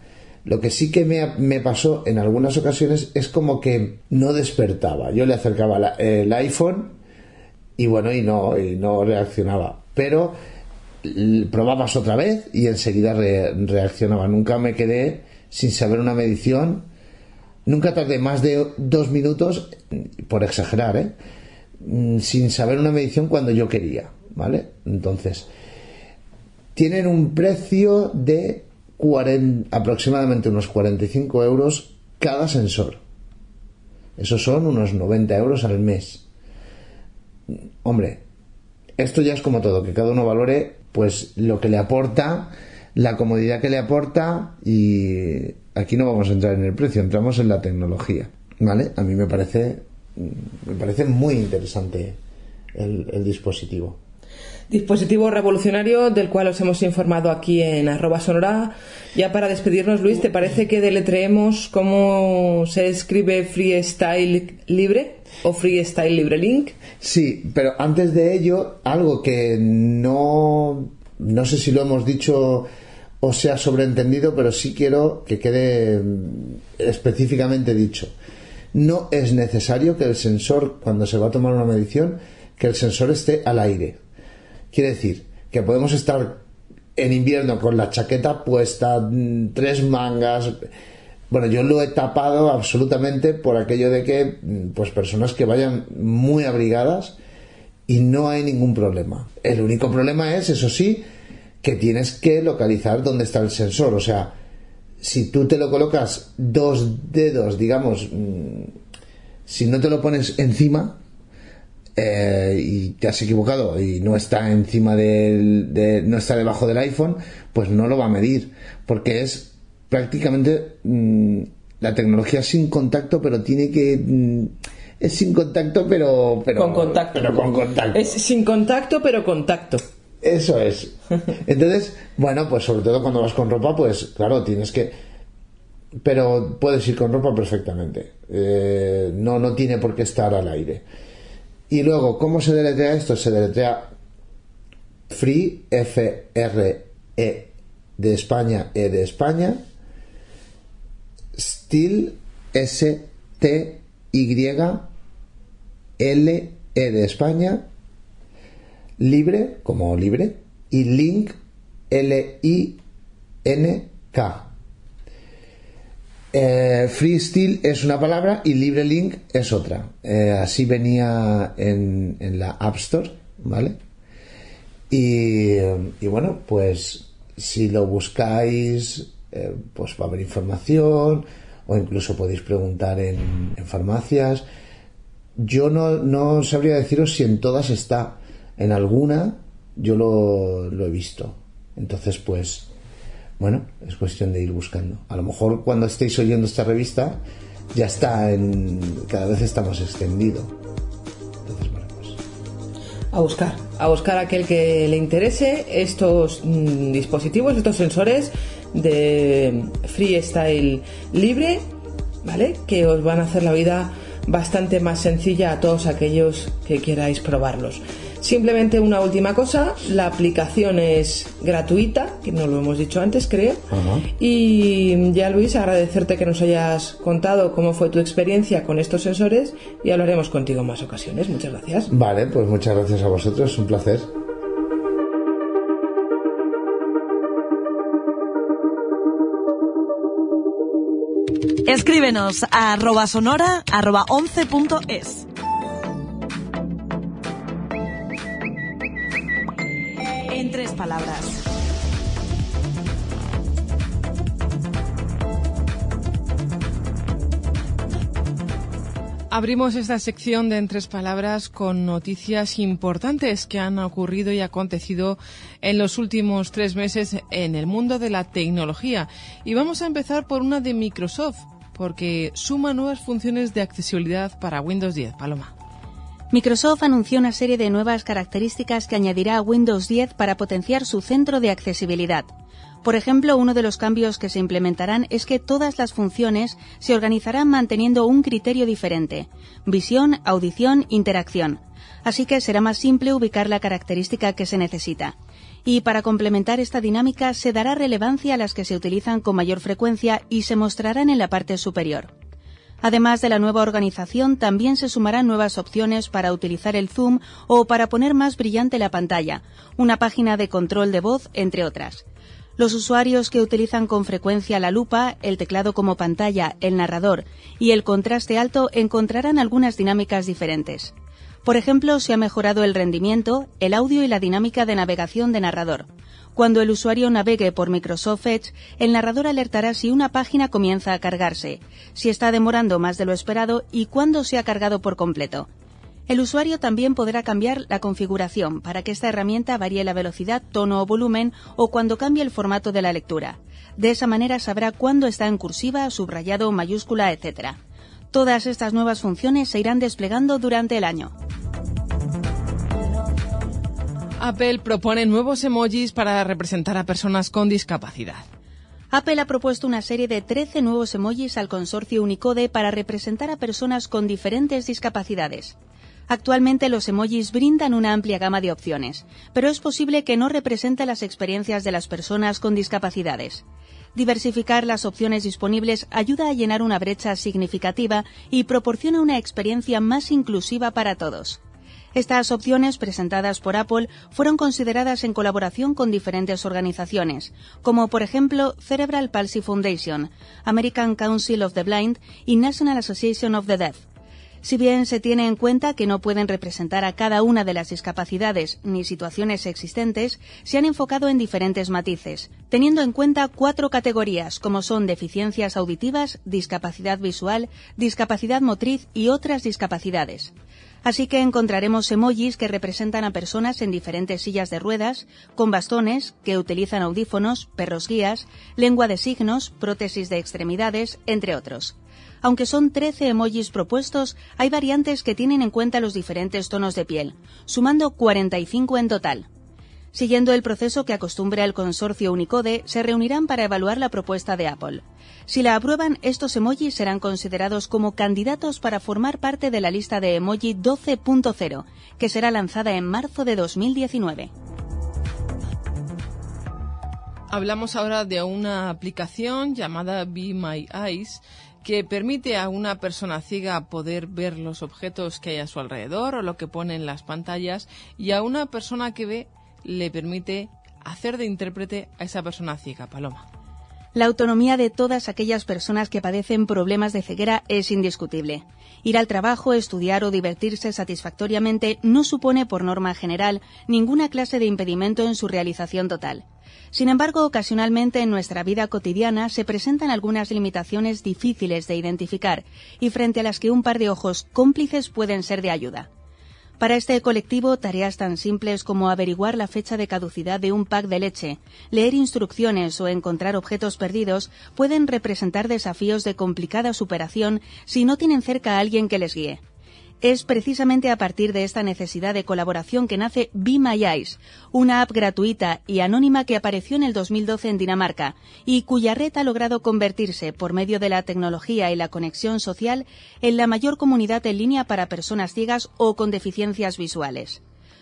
Lo que sí que me, me pasó en algunas ocasiones es como que no despertaba. Yo le acercaba el iPhone y bueno, y no, y no reaccionaba. Pero probabas otra vez y enseguida re- reaccionaba. Nunca me quedé sin saber una medición. Nunca tardé más de dos minutos, por exagerar, ¿eh? Mm, sin saber una medición cuando yo quería, ¿vale? Entonces, tienen un precio de 40 aproximadamente unos 45 euros cada sensor. Esos son unos 90 euros al mes. Hombre, esto ya es como todo, que cada uno valore pues lo que le aporta, la comodidad que le aporta y aquí no vamos a entrar en el precio, entramos en la tecnología, ¿vale? A mí me parece me parece muy interesante el, el dispositivo. Dispositivo revolucionario del cual os hemos informado aquí en arroba sonora. Ya para despedirnos, Luis, ¿te parece que deletreemos cómo se escribe freestyle libre o freestyle libre link? Sí, pero antes de ello, algo que no, no sé si lo hemos dicho o sea sobreentendido, pero sí quiero que quede mm, específicamente dicho. No es necesario que el sensor, cuando se va a tomar una medición, que el sensor esté al aire. Quiere decir que podemos estar en invierno con la chaqueta puesta, mm, tres mangas. Bueno, yo lo he tapado absolutamente por aquello de que, mm, pues, personas que vayan muy abrigadas y no hay ningún problema. El único problema es, eso sí, que tienes que localizar dónde está el sensor. O sea, si tú te lo colocas dos dedos, digamos, mm, si no te lo pones encima, eh, y te has equivocado y no está encima del, de- no está debajo del iPhone, pues no lo va a medir, porque es prácticamente mm, la tecnología sin contacto, pero tiene que mm, es sin contacto, pero pero con contacto. pero con contacto. Es sin contacto, pero contacto. Eso es. Entonces, bueno, pues sobre todo cuando vas con ropa, pues claro, tienes que. Pero puedes ir con ropa perfectamente. Eh, no, no tiene por qué estar al aire. Y luego, ¿cómo se deletrea esto? Se deletrea Free, F, R, E de España, E de España. Steel, S, T, Y, L, E de España libre como libre y link L I N K. Eh, freestyle es una palabra y libre link es otra. Eh, así venía en, la App Store, ¿vale? Y, y bueno, pues si lo buscáis, eh, pues va a haber información o incluso podéis preguntar en, en farmacias. Yo no, no sabría deciros si en todas está. En alguna yo lo, he visto. Entonces, pues, bueno, es cuestión de ir buscando. A lo mejor cuando estéis oyendo esta revista ya está en... cada vez estamos extendido. Entonces, bueno, pues... A buscar, a buscar aquel que le interese estos mm, dispositivos, estos sensores de freestyle libre, ¿vale? Que os van a hacer la vida bastante más sencilla a todos aquellos que queráis probarlos. Simplemente una última cosa, la aplicación es gratuita, que no lo hemos dicho antes, creo. Y ya Luis, agradecerte que nos hayas contado cómo fue tu experiencia con estos sensores y hablaremos contigo en más ocasiones. Muchas gracias. Vale, pues muchas gracias a vosotros, un placer. Escríbenos a arroba sonora arroba 11.es. tres palabras. Abrimos esta sección de En Tres Palabras con noticias importantes que han ocurrido y acontecido en los últimos tres meses en el mundo de la tecnología. Y vamos a empezar por una de Microsoft, porque suma nuevas funciones de accesibilidad para Windows 10. Paloma. Microsoft anunció una serie de nuevas características que añadirá a Windows 10 para potenciar su centro de accesibilidad. Por ejemplo, uno de los cambios que se implementarán es que todas las funciones se organizarán manteniendo un criterio diferente, visión, audición, interacción. Así que será más simple ubicar la característica que se necesita. Y para complementar esta dinámica se dará relevancia a las que se utilizan con mayor frecuencia y se mostrarán en la parte superior. Además de la nueva organización, también se sumarán nuevas opciones para utilizar el zoom o para poner más brillante la pantalla, una página de control de voz, entre otras. Los usuarios que utilizan con frecuencia la lupa, el teclado como pantalla, el narrador y el contraste alto encontrarán algunas dinámicas diferentes. Por ejemplo, se ha mejorado el rendimiento, el audio y la dinámica de navegación de narrador. Cuando el usuario navegue por Microsoft Edge, el narrador alertará si una página comienza a cargarse, si está demorando más de lo esperado y cuándo se ha cargado por completo. El usuario también podrá cambiar la configuración para que esta herramienta varíe la velocidad, tono o volumen o cuando cambie el formato de la lectura. De esa manera sabrá cuándo está en cursiva, subrayado, mayúscula, etc. Todas estas nuevas funciones se irán desplegando durante el año. Apple propone nuevos emojis para representar a personas con discapacidad. Apple ha propuesto una serie de 13 nuevos emojis al consorcio Unicode para representar a personas con diferentes discapacidades. Actualmente los emojis brindan una amplia gama de opciones, pero es posible que no represente las experiencias de las personas con discapacidades. Diversificar las opciones disponibles ayuda a llenar una brecha significativa y proporciona una experiencia más inclusiva para todos. Estas opciones presentadas por Apple fueron consideradas en colaboración con diferentes organizaciones, como por ejemplo Cerebral Palsy Foundation, American Council of the Blind y National Association of the Deaf. Si bien se tiene en cuenta que no pueden representar a cada una de las discapacidades ni situaciones existentes, se han enfocado en diferentes matices, teniendo en cuenta cuatro categorías como son deficiencias auditivas, discapacidad visual, discapacidad motriz y otras discapacidades. Así que encontraremos emojis que representan a personas en diferentes sillas de ruedas, con bastones, que utilizan audífonos, perros guías, lengua de signos, prótesis de extremidades, entre otros. Aunque son 13 emojis propuestos, hay variantes que tienen en cuenta los diferentes tonos de piel, sumando 45 en total. Siguiendo el proceso que acostumbra el consorcio Unicode, se reunirán para evaluar la propuesta de Apple. Si la aprueban, estos emojis serán considerados como candidatos para formar parte de la lista de emoji 12.0, que será lanzada en marzo de 2019. Hablamos ahora de una aplicación llamada Be My Eyes que permite a una persona ciega poder ver los objetos que hay a su alrededor o lo que pone en las pantallas y a una persona que ve le permite hacer de intérprete a esa persona ciega, Paloma. La autonomía de todas aquellas personas que padecen problemas de ceguera es indiscutible. Ir al trabajo, estudiar o divertirse satisfactoriamente no supone, por norma general, ninguna clase de impedimento en su realización total. Sin embargo, ocasionalmente en nuestra vida cotidiana se presentan algunas limitaciones difíciles de identificar y frente a las que un par de ojos cómplices pueden ser de ayuda. Para este colectivo, tareas tan simples como averiguar la fecha de caducidad de un pack de leche, leer instrucciones o encontrar objetos perdidos pueden representar desafíos de complicada superación si no tienen cerca a alguien que les guíe. Es precisamente a partir de esta necesidad de colaboración que nace Be My Eyes, una app gratuita y anónima que apareció en el 2012 en Dinamarca y cuya red ha logrado convertirse, por medio de la tecnología y la conexión social, en la mayor comunidad en línea para personas ciegas o con deficiencias visuales.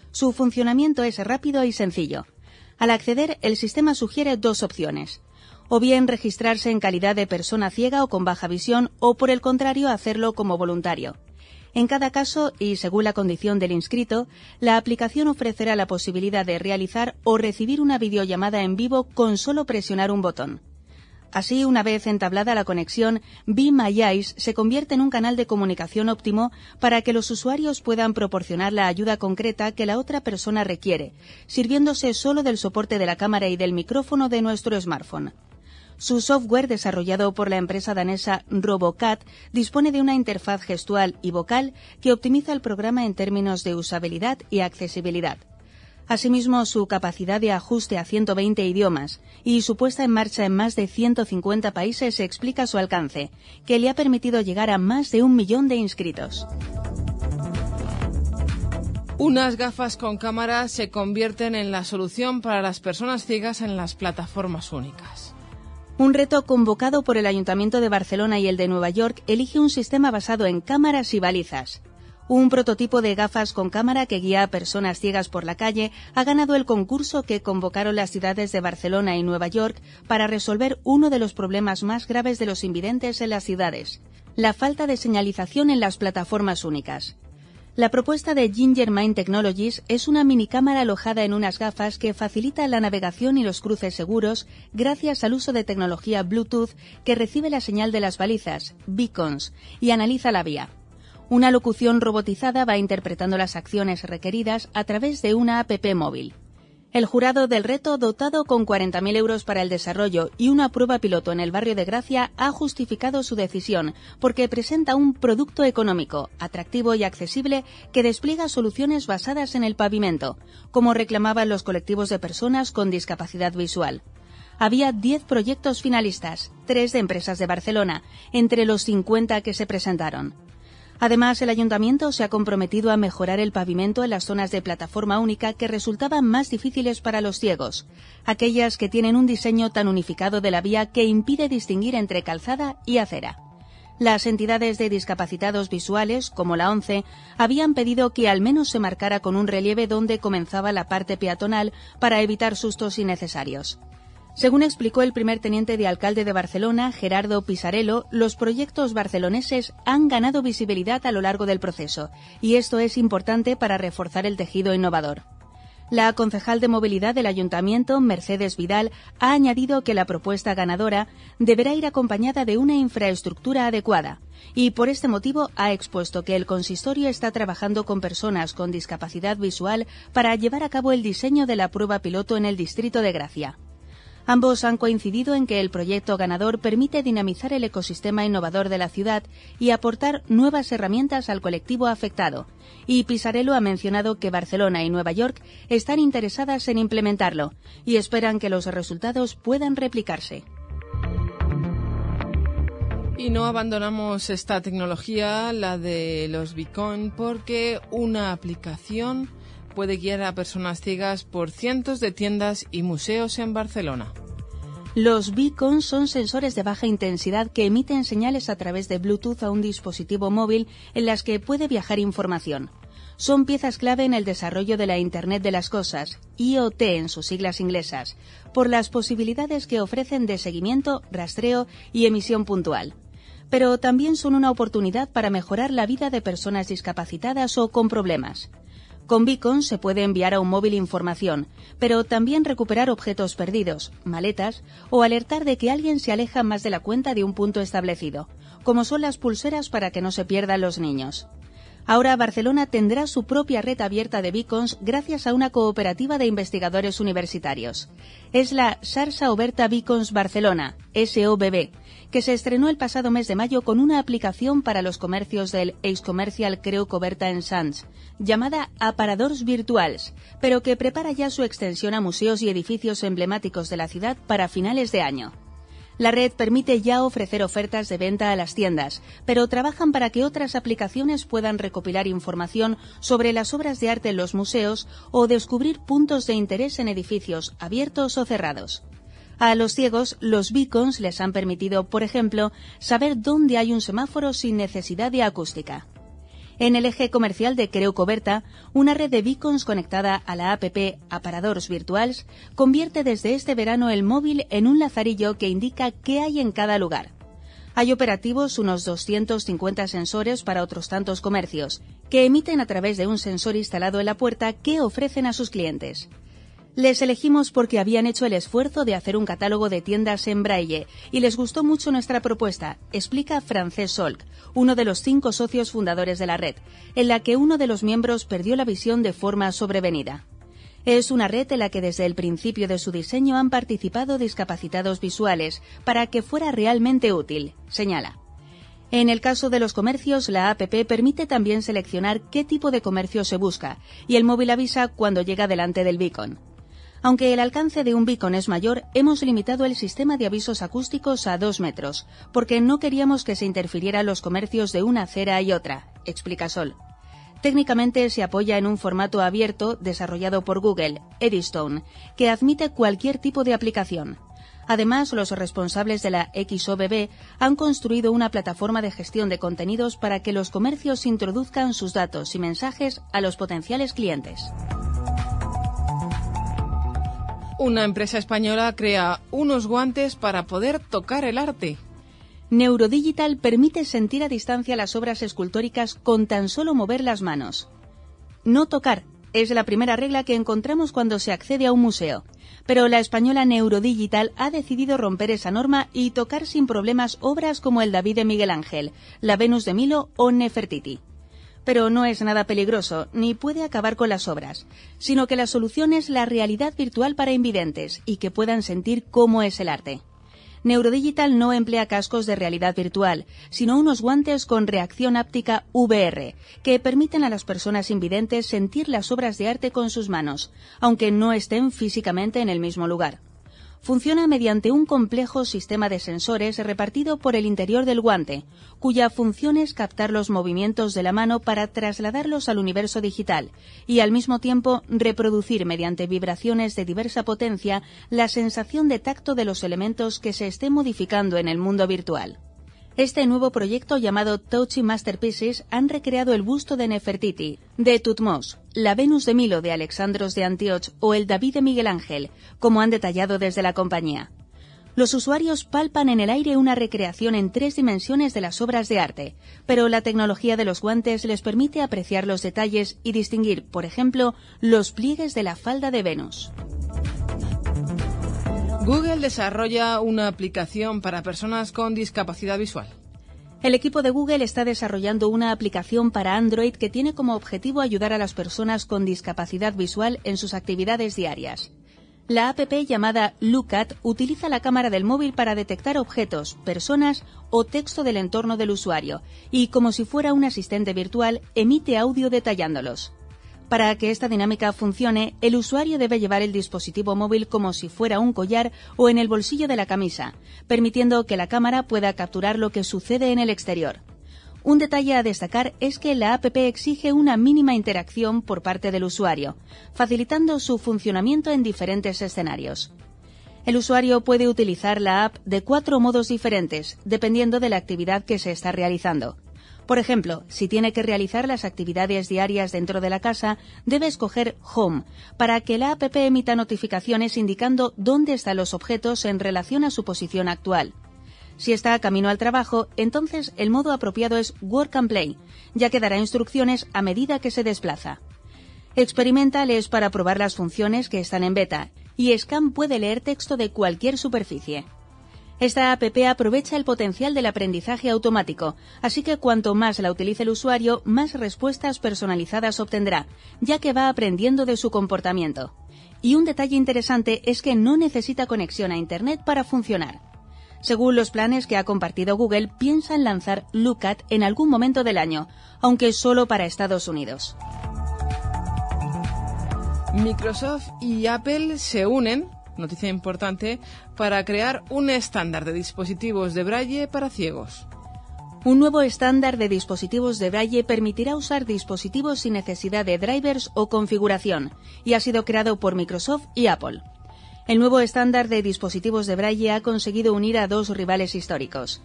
Su funcionamiento es rápido y sencillo. Al acceder, el sistema sugiere dos opciones o bien registrarse en calidad de persona ciega o con baja visión, o por el contrario hacerlo como voluntario. En cada caso, y según la condición del inscrito, la aplicación ofrecerá la posibilidad de realizar o recibir una videollamada en vivo con solo presionar un botón. Así, una vez entablada la conexión, Be My Eyes se convierte en un canal de comunicación óptimo para que los usuarios puedan proporcionar la ayuda concreta que la otra persona requiere, sirviéndose solo del soporte de la cámara y del micrófono de nuestro smartphone. Su software, desarrollado por la empresa danesa RoboCat, dispone de una interfaz gestual y vocal que optimiza el programa en términos de usabilidad y accesibilidad. Asimismo, su capacidad de ajuste a 120 idiomas y su puesta en marcha en más de 150 países explica su alcance, que le ha permitido llegar a más de un millón de inscritos. Unas gafas con cámara se convierten en la solución para las personas ciegas en las plataformas únicas. Un reto convocado por el Ayuntamiento de Barcelona y el de Nueva York elige un sistema basado en cámaras y balizas. Un prototipo de gafas con cámara que guía a personas ciegas por la calle ha ganado el concurso que convocaron las ciudades de Barcelona y Nueva York para resolver uno de los problemas más graves de los invidentes en las ciudades, la falta de señalización en las plataformas únicas. La propuesta de Ginger Mind Technologies es una minicámara alojada en unas gafas que facilita la navegación y los cruces seguros gracias al uso de tecnología Bluetooth que recibe la señal de las balizas, beacons, y analiza la vía. Una locución robotizada va interpretando las acciones requeridas a través de una app móvil. El jurado del reto, dotado con 40.000 euros para el desarrollo y una prueba piloto en el barrio de Gracia, ha justificado su decisión porque presenta un producto económico, atractivo y accesible que despliega soluciones basadas en el pavimento, como reclamaban los colectivos de personas con discapacidad visual. Había 10 proyectos finalistas, tres de empresas de Barcelona, entre los 50 que se presentaron. Además, el ayuntamiento se ha comprometido a mejorar el pavimento en las zonas de plataforma única que resultaban más difíciles para los ciegos, aquellas que tienen un diseño tan unificado de la vía que impide distinguir entre calzada y acera. Las entidades de discapacitados visuales, como la ONCE, habían pedido que al menos se marcara con un relieve donde comenzaba la parte peatonal para evitar sustos innecesarios. Según explicó el primer teniente de alcalde de Barcelona, Gerardo Pisarello, los proyectos barceloneses han ganado visibilidad a lo largo del proceso, y esto es importante para reforzar el tejido innovador. La concejal de movilidad del ayuntamiento, Mercedes Vidal, ha añadido que la propuesta ganadora deberá ir acompañada de una infraestructura adecuada y por este motivo ha expuesto que el consistorio está trabajando con personas con discapacidad visual para llevar a cabo el diseño de la prueba piloto en el distrito de Gracia. Ambos han coincidido en que el proyecto ganador permite dinamizar el ecosistema innovador de la ciudad y aportar nuevas herramientas al colectivo afectado. Y Pisarello ha mencionado que Barcelona y Nueva York están interesadas en implementarlo y esperan que los resultados puedan replicarse. Y no abandonamos esta tecnología, la de los Bitcoin, porque una aplicación puede guiar a personas ciegas por cientos de tiendas y museos en Barcelona. Los beacons son sensores de baja intensidad que emiten señales a través de Bluetooth a un dispositivo móvil en las que puede viajar información. Son piezas clave en el desarrollo de la Internet de las Cosas, IoT en sus siglas inglesas, por las posibilidades que ofrecen de seguimiento, rastreo y emisión puntual. Pero también son una oportunidad para mejorar la vida de personas discapacitadas o con problemas. Con Beacon se puede enviar a un móvil información, pero también recuperar objetos perdidos, maletas o alertar de que alguien se aleja más de la cuenta de un punto establecido, como son las pulseras para que no se pierdan los niños. Ahora Barcelona tendrá su propia red abierta de beacons gracias a una cooperativa de investigadores universitarios. Es la Sarsa Oberta Beacons Barcelona, SOBB, que se estrenó el pasado mes de mayo con una aplicación para los comercios del Ex Commercial Creu Coberta en Sants, llamada Aparadors Virtuals, pero que prepara ya su extensión a museos y edificios emblemáticos de la ciudad para finales de año. La red permite ya ofrecer ofertas de venta a las tiendas, pero trabajan para que otras aplicaciones puedan recopilar información sobre las obras de arte en los museos o descubrir puntos de interés en edificios abiertos o cerrados. A los ciegos, los beacons les han permitido, por ejemplo, saber dónde hay un semáforo sin necesidad de acústica. En el eje comercial de Creu Coberta, una red de beacons conectada a la app Aparadores Virtuals convierte desde este verano el móvil en un lazarillo que indica qué hay en cada lugar. Hay operativos unos 250 sensores para otros tantos comercios, que emiten a través de un sensor instalado en la puerta qué ofrecen a sus clientes. Les elegimos porque habían hecho el esfuerzo de hacer un catálogo de tiendas en braille y les gustó mucho nuestra propuesta, explica Francés Solk, uno de los cinco socios fundadores de la red, en la que uno de los miembros perdió la visión de forma sobrevenida. Es una red en la que desde el principio de su diseño han participado discapacitados visuales para que fuera realmente útil, señala. En el caso de los comercios, la APP permite también seleccionar qué tipo de comercio se busca y el móvil avisa cuando llega delante del beacon. Aunque el alcance de un beacon es mayor, hemos limitado el sistema de avisos acústicos a dos metros, porque no queríamos que se interfiriera los comercios de una acera y otra, explica Sol. Técnicamente se apoya en un formato abierto desarrollado por Google, Eddystone, que admite cualquier tipo de aplicación. Además, los responsables de la XOBB han construido una plataforma de gestión de contenidos para que los comercios introduzcan sus datos y mensajes a los potenciales clientes. Una empresa española crea unos guantes para poder tocar el arte. Neurodigital permite sentir a distancia las obras escultóricas con tan solo mover las manos. No tocar es la primera regla que encontramos cuando se accede a un museo. Pero la española Neurodigital ha decidido romper esa norma y tocar sin problemas obras como el David de Miguel Ángel, la Venus de Milo o Nefertiti pero no es nada peligroso ni puede acabar con las obras, sino que la solución es la realidad virtual para invidentes y que puedan sentir cómo es el arte. Neurodigital no emplea cascos de realidad virtual, sino unos guantes con reacción áptica VR, que permiten a las personas invidentes sentir las obras de arte con sus manos, aunque no estén físicamente en el mismo lugar funciona mediante un complejo sistema de sensores repartido por el interior del guante, cuya función es captar los movimientos de la mano para trasladarlos al universo digital y al mismo tiempo reproducir mediante vibraciones de diversa potencia la sensación de tacto de los elementos que se estén modificando en el mundo virtual. Este nuevo proyecto llamado Touchy Masterpieces han recreado el busto de Nefertiti, de Tutmos, la Venus de Milo de Alexandros de Antioch o el David de Miguel Ángel, como han detallado desde la compañía. Los usuarios palpan en el aire una recreación en tres dimensiones de las obras de arte, pero la tecnología de los guantes les permite apreciar los detalles y distinguir, por ejemplo, los pliegues de la falda de Venus. Google desarrolla una aplicación para personas con discapacidad visual. El equipo de Google está desarrollando una aplicación para Android que tiene como objetivo ayudar a las personas con discapacidad visual en sus actividades diarias. La app llamada Lookat utiliza la cámara del móvil para detectar objetos, personas o texto del entorno del usuario y, como si fuera un asistente virtual, emite audio detallándolos. Para que esta dinámica funcione, el usuario debe llevar el dispositivo móvil como si fuera un collar o en el bolsillo de la camisa, permitiendo que la cámara pueda capturar lo que sucede en el exterior. Un detalle a destacar es que la APP exige una mínima interacción por parte del usuario, facilitando su funcionamiento en diferentes escenarios. El usuario puede utilizar la app de cuatro modos diferentes, dependiendo de la actividad que se está realizando. Por ejemplo, si tiene que realizar las actividades diarias dentro de la casa, debe escoger Home para que la app emita notificaciones indicando dónde están los objetos en relación a su posición actual. Si está a camino al trabajo, entonces el modo apropiado es Work and Play, ya que dará instrucciones a medida que se desplaza. Experimental es para probar las funciones que están en beta, y Scan puede leer texto de cualquier superficie. Esta app aprovecha el potencial del aprendizaje automático, así que cuanto más la utilice el usuario, más respuestas personalizadas obtendrá, ya que va aprendiendo de su comportamiento. Y un detalle interesante es que no necesita conexión a Internet para funcionar. Según los planes que ha compartido Google, piensa en lanzar Lookat en algún momento del año, aunque solo para Estados Unidos. Microsoft y Apple se unen noticia importante, para crear un estándar de dispositivos de braille para ciegos. Un nuevo estándar de dispositivos de braille permitirá usar dispositivos sin necesidad de drivers o configuración y ha sido creado por Microsoft y Apple. El nuevo estándar de dispositivos de braille ha conseguido unir a dos rivales históricos.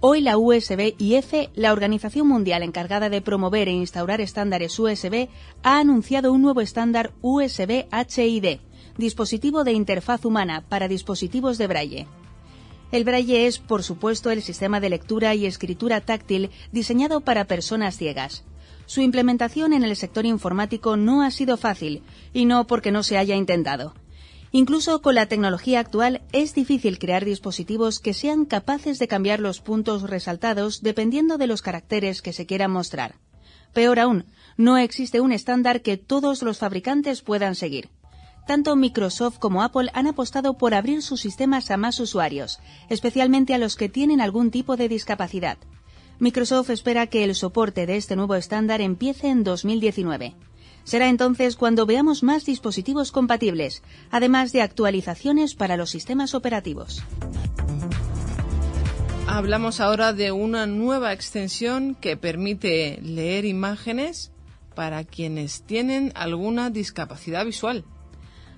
Hoy la USB IF, la organización mundial encargada de promover e instaurar estándares USB, ha anunciado un nuevo estándar USB HID, dispositivo de interfaz humana para dispositivos de braille. El braille es, por supuesto, el sistema de lectura y escritura táctil diseñado para personas ciegas. Su implementación en el sector informático no ha sido fácil, y no porque no se haya intentado. Incluso con la tecnología actual es difícil crear dispositivos que sean capaces de cambiar los puntos resaltados dependiendo de los caracteres que se quieran mostrar. Peor aún, no existe un estándar que todos los fabricantes puedan seguir. Tanto Microsoft como Apple han apostado por abrir sus sistemas a más usuarios, especialmente a los que tienen algún tipo de discapacidad. Microsoft espera que el soporte de este nuevo estándar empiece en 2019. Será entonces cuando veamos más dispositivos compatibles, además de actualizaciones para los sistemas operativos. Hablamos ahora de una nueva extensión que permite leer imágenes para quienes tienen alguna discapacidad visual.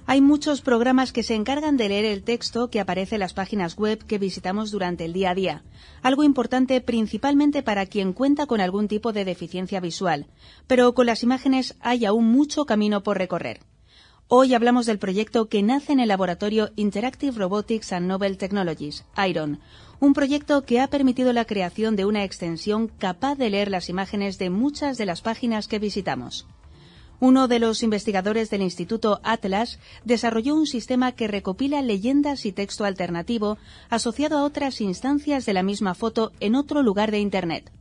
Hay muchos programas que se encargan de leer el texto que aparece en las páginas web que visitamos durante el día a día, algo importante principalmente para quien cuenta con algún tipo de deficiencia visual, pero con las imágenes hay aún mucho camino por recorrer. Hoy hablamos del proyecto que nace en el laboratorio Interactive Robotics and Novel Technologies, IRON, un proyecto que ha permitido la creación de una extensión capaz de leer las imágenes de muchas de las páginas que visitamos. Uno de los investigadores del Instituto Atlas desarrolló un sistema que recopila leyendas y texto alternativo asociado a otras instancias de la misma foto en otro lugar de Internet.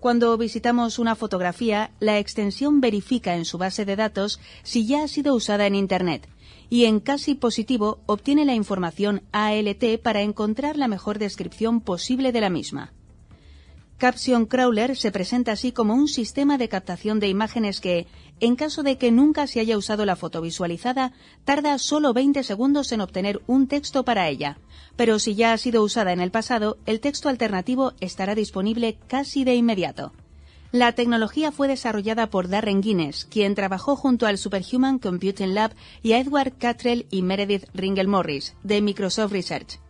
Cuando visitamos una fotografía, la extensión verifica en su base de datos si ya ha sido usada en Internet y en casi positivo obtiene la información ALT para encontrar la mejor descripción posible de la misma. Caption Crawler se presenta así como un sistema de captación de imágenes que, en caso de que nunca se haya usado la foto visualizada, tarda solo 20 segundos en obtener un texto para ella. Pero si ya ha sido usada en el pasado, el texto alternativo estará disponible casi de inmediato. La tecnología fue desarrollada por Darren Guinness, quien trabajó junto al Superhuman Computing Lab y a Edward Catrell y Meredith Ringel Morris, de Microsoft Research.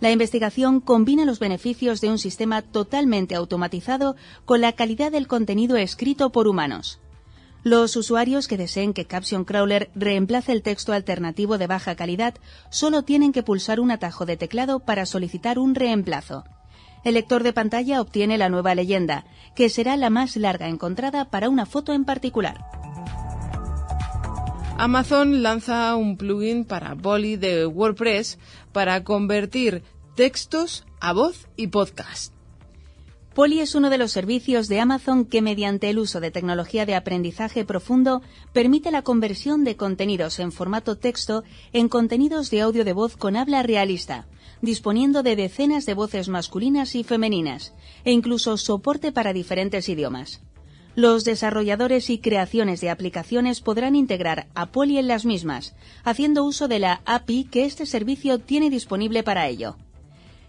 La investigación combina los beneficios de un sistema totalmente automatizado con la calidad del contenido escrito por humanos. Los usuarios que deseen que Caption Crawler reemplace el texto alternativo de baja calidad solo tienen que pulsar un atajo de teclado para solicitar un reemplazo. El lector de pantalla obtiene la nueva leyenda, que será la más larga encontrada para una foto en particular. Amazon lanza un plugin para Bolly de WordPress para convertir textos a voz y podcast. Poly es uno de los servicios de Amazon que mediante el uso de tecnología de aprendizaje profundo permite la conversión de contenidos en formato texto en contenidos de audio de voz con habla realista, disponiendo de decenas de voces masculinas y femeninas, e incluso soporte para diferentes idiomas. Los desarrolladores y creaciones de aplicaciones podrán integrar a Poly en las mismas, haciendo uso de la API que este servicio tiene disponible para ello.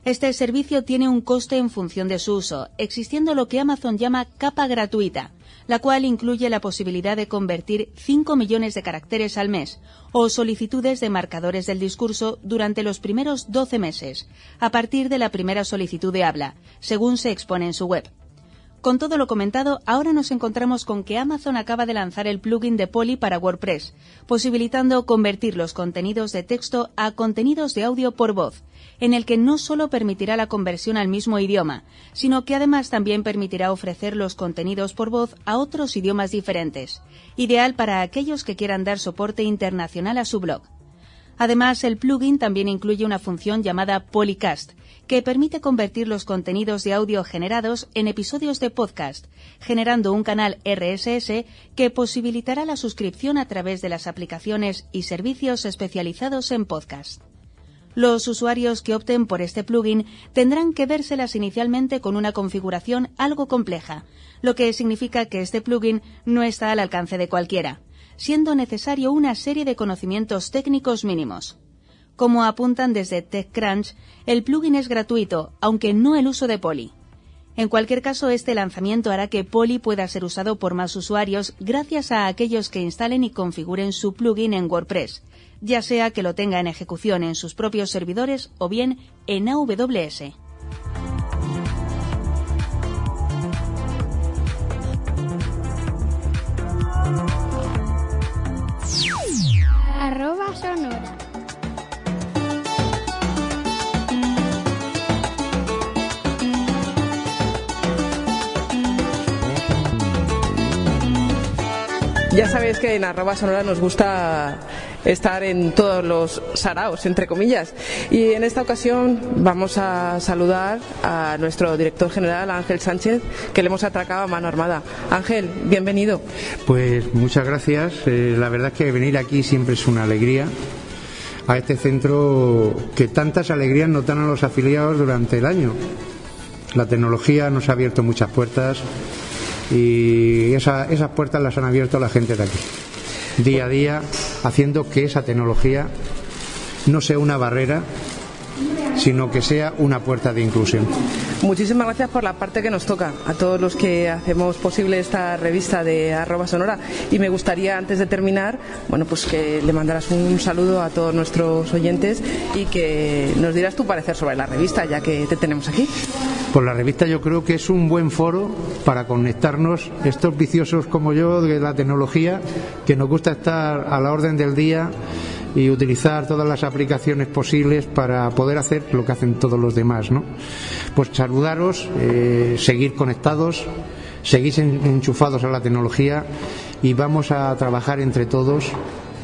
Este servicio tiene un coste en función de su uso, existiendo lo que Amazon llama capa gratuita, la cual incluye la posibilidad de convertir 5 millones de caracteres al mes o solicitudes de marcadores del discurso durante los primeros 12 meses, a partir de la primera solicitud de habla, según se expone en su web. Con todo lo comentado, ahora nos encontramos con que Amazon acaba de lanzar el plugin de Poly para WordPress, posibilitando convertir los contenidos de texto a contenidos de audio por voz, en el que no solo permitirá la conversión al mismo idioma, sino que además también permitirá ofrecer los contenidos por voz a otros idiomas diferentes, ideal para aquellos que quieran dar soporte internacional a su blog. Además, el plugin también incluye una función llamada Polycast, que permite convertir los contenidos de audio generados en episodios de podcast, generando un canal RSS que posibilitará la suscripción a través de las aplicaciones y servicios especializados en podcast. Los usuarios que opten por este plugin tendrán que vérselas inicialmente con una configuración algo compleja, lo que significa que este plugin no está al alcance de cualquiera siendo necesario una serie de conocimientos técnicos mínimos. Como apuntan desde TechCrunch, el plugin es gratuito, aunque no el uso de Poly. En cualquier caso, este lanzamiento hará que Poly pueda ser usado por más usuarios gracias a aquellos que instalen y configuren su plugin en WordPress, ya sea que lo tenga en ejecución en sus propios servidores o bien en AWS. Arroba sonora. Ya sabéis que en arroba sonora nos gusta estar en todos los saraos, entre comillas. Y en esta ocasión vamos a saludar a nuestro director general, Ángel Sánchez, que le hemos atracado a mano armada. Ángel, bienvenido. Pues muchas gracias. Eh, la verdad es que venir aquí siempre es una alegría a este centro que tantas alegrías nos dan a los afiliados durante el año. La tecnología nos ha abierto muchas puertas y esa- esas puertas las han abierto la gente de aquí, día a día, haciendo que esa tecnología no sea una barrera, sino que sea una puerta de inclusión. Muchísimas gracias por la parte que nos toca a todos los que hacemos posible esta revista de arroba sonora. Y me gustaría, antes de terminar, bueno, pues que le mandaras un saludo a todos nuestros oyentes y que nos dieras tu parecer sobre la revista, ya que te tenemos aquí. Pues la revista yo creo que es un buen foro para conectarnos estos viciosos como yo de la tecnología, que nos gusta estar a la orden del día y utilizar todas las aplicaciones posibles para poder hacer lo que hacen todos los demás, ¿no? Pues saludaros, eh, seguir conectados, seguir en- enchufados a la tecnología y vamos a trabajar entre todos,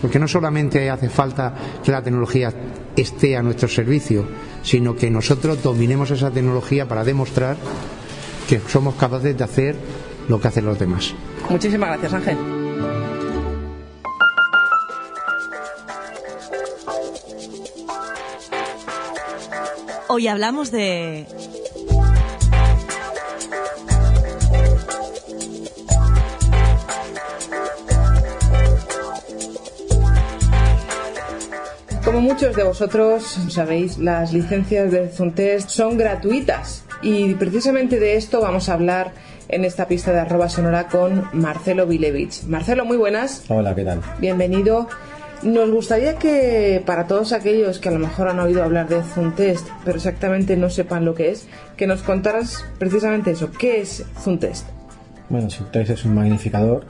porque no solamente hace falta que la tecnología esté a nuestro servicio, sino que nosotros dominemos esa tecnología para demostrar que somos capaces de hacer lo que hacen los demás. Muchísimas gracias, Ángel. Hoy hablamos de... Como muchos de vosotros sabéis, las licencias de Zontest son gratuitas y precisamente de esto vamos a hablar en esta pista de arroba sonora con Marcelo Vilevich. Marcelo, muy buenas. Hola, ¿qué tal? Bienvenido. Nos gustaría que para todos aquellos que a lo mejor han oído hablar de Zuntest, pero exactamente no sepan lo que es, que nos contaras precisamente eso. ¿Qué es Zuntest? Bueno, Syntex es un magnificador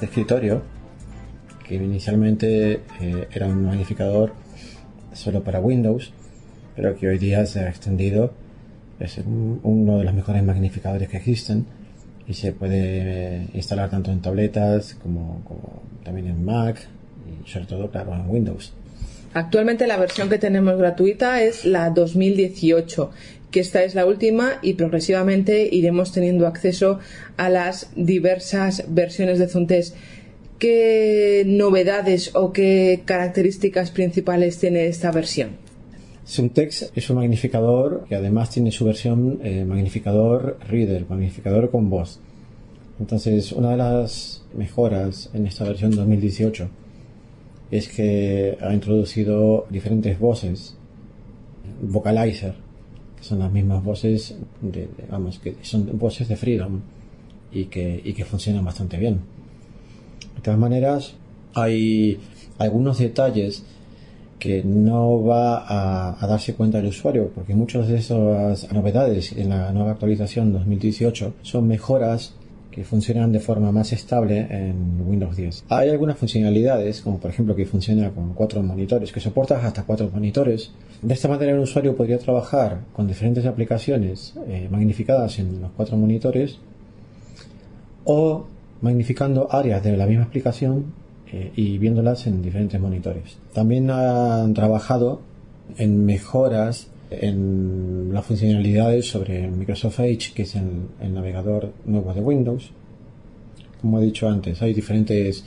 de escritorio que inicialmente eh, era un magnificador solo para Windows, pero que hoy día se ha extendido. Es un- uno de los mejores magnificadores que existen y se puede eh, instalar tanto en tabletas como, como también en Mac y sobre todo, claro, en Windows. Actualmente la versión que tenemos gratuita es la 2018, que esta es la última y progresivamente iremos teniendo acceso a las diversas versiones de Zuntest. ¿Qué novedades o qué características principales tiene esta versión? Syntex es un magnificador que además tiene su versión eh, magnificador reader, magnificador con voz. Entonces, una de las mejoras en esta versión 2018 es que ha introducido diferentes voces, vocalizer, que son las mismas voces, de, de- que son voces de Freedom y que, y que funcionan bastante bien. De todas maneras, hay algunos detalles que no va a, a darse cuenta el usuario, porque muchas de esas novedades en la nueva actualización 2018 son mejoras que funcionan de forma más estable en Windows 10. Hay algunas funcionalidades, como por ejemplo que funciona con cuatro monitores, que soporta hasta cuatro monitores. De esta manera el usuario podría trabajar con diferentes aplicaciones eh, magnificadas en los cuatro monitores o magnificando áreas de la misma aplicación eh, y viéndolas en diferentes monitores. También han trabajado en mejoras en las funcionalidades sobre Microsoft Edge, que es el, el navegador nuevo de Windows. Como he dicho antes, hay diferentes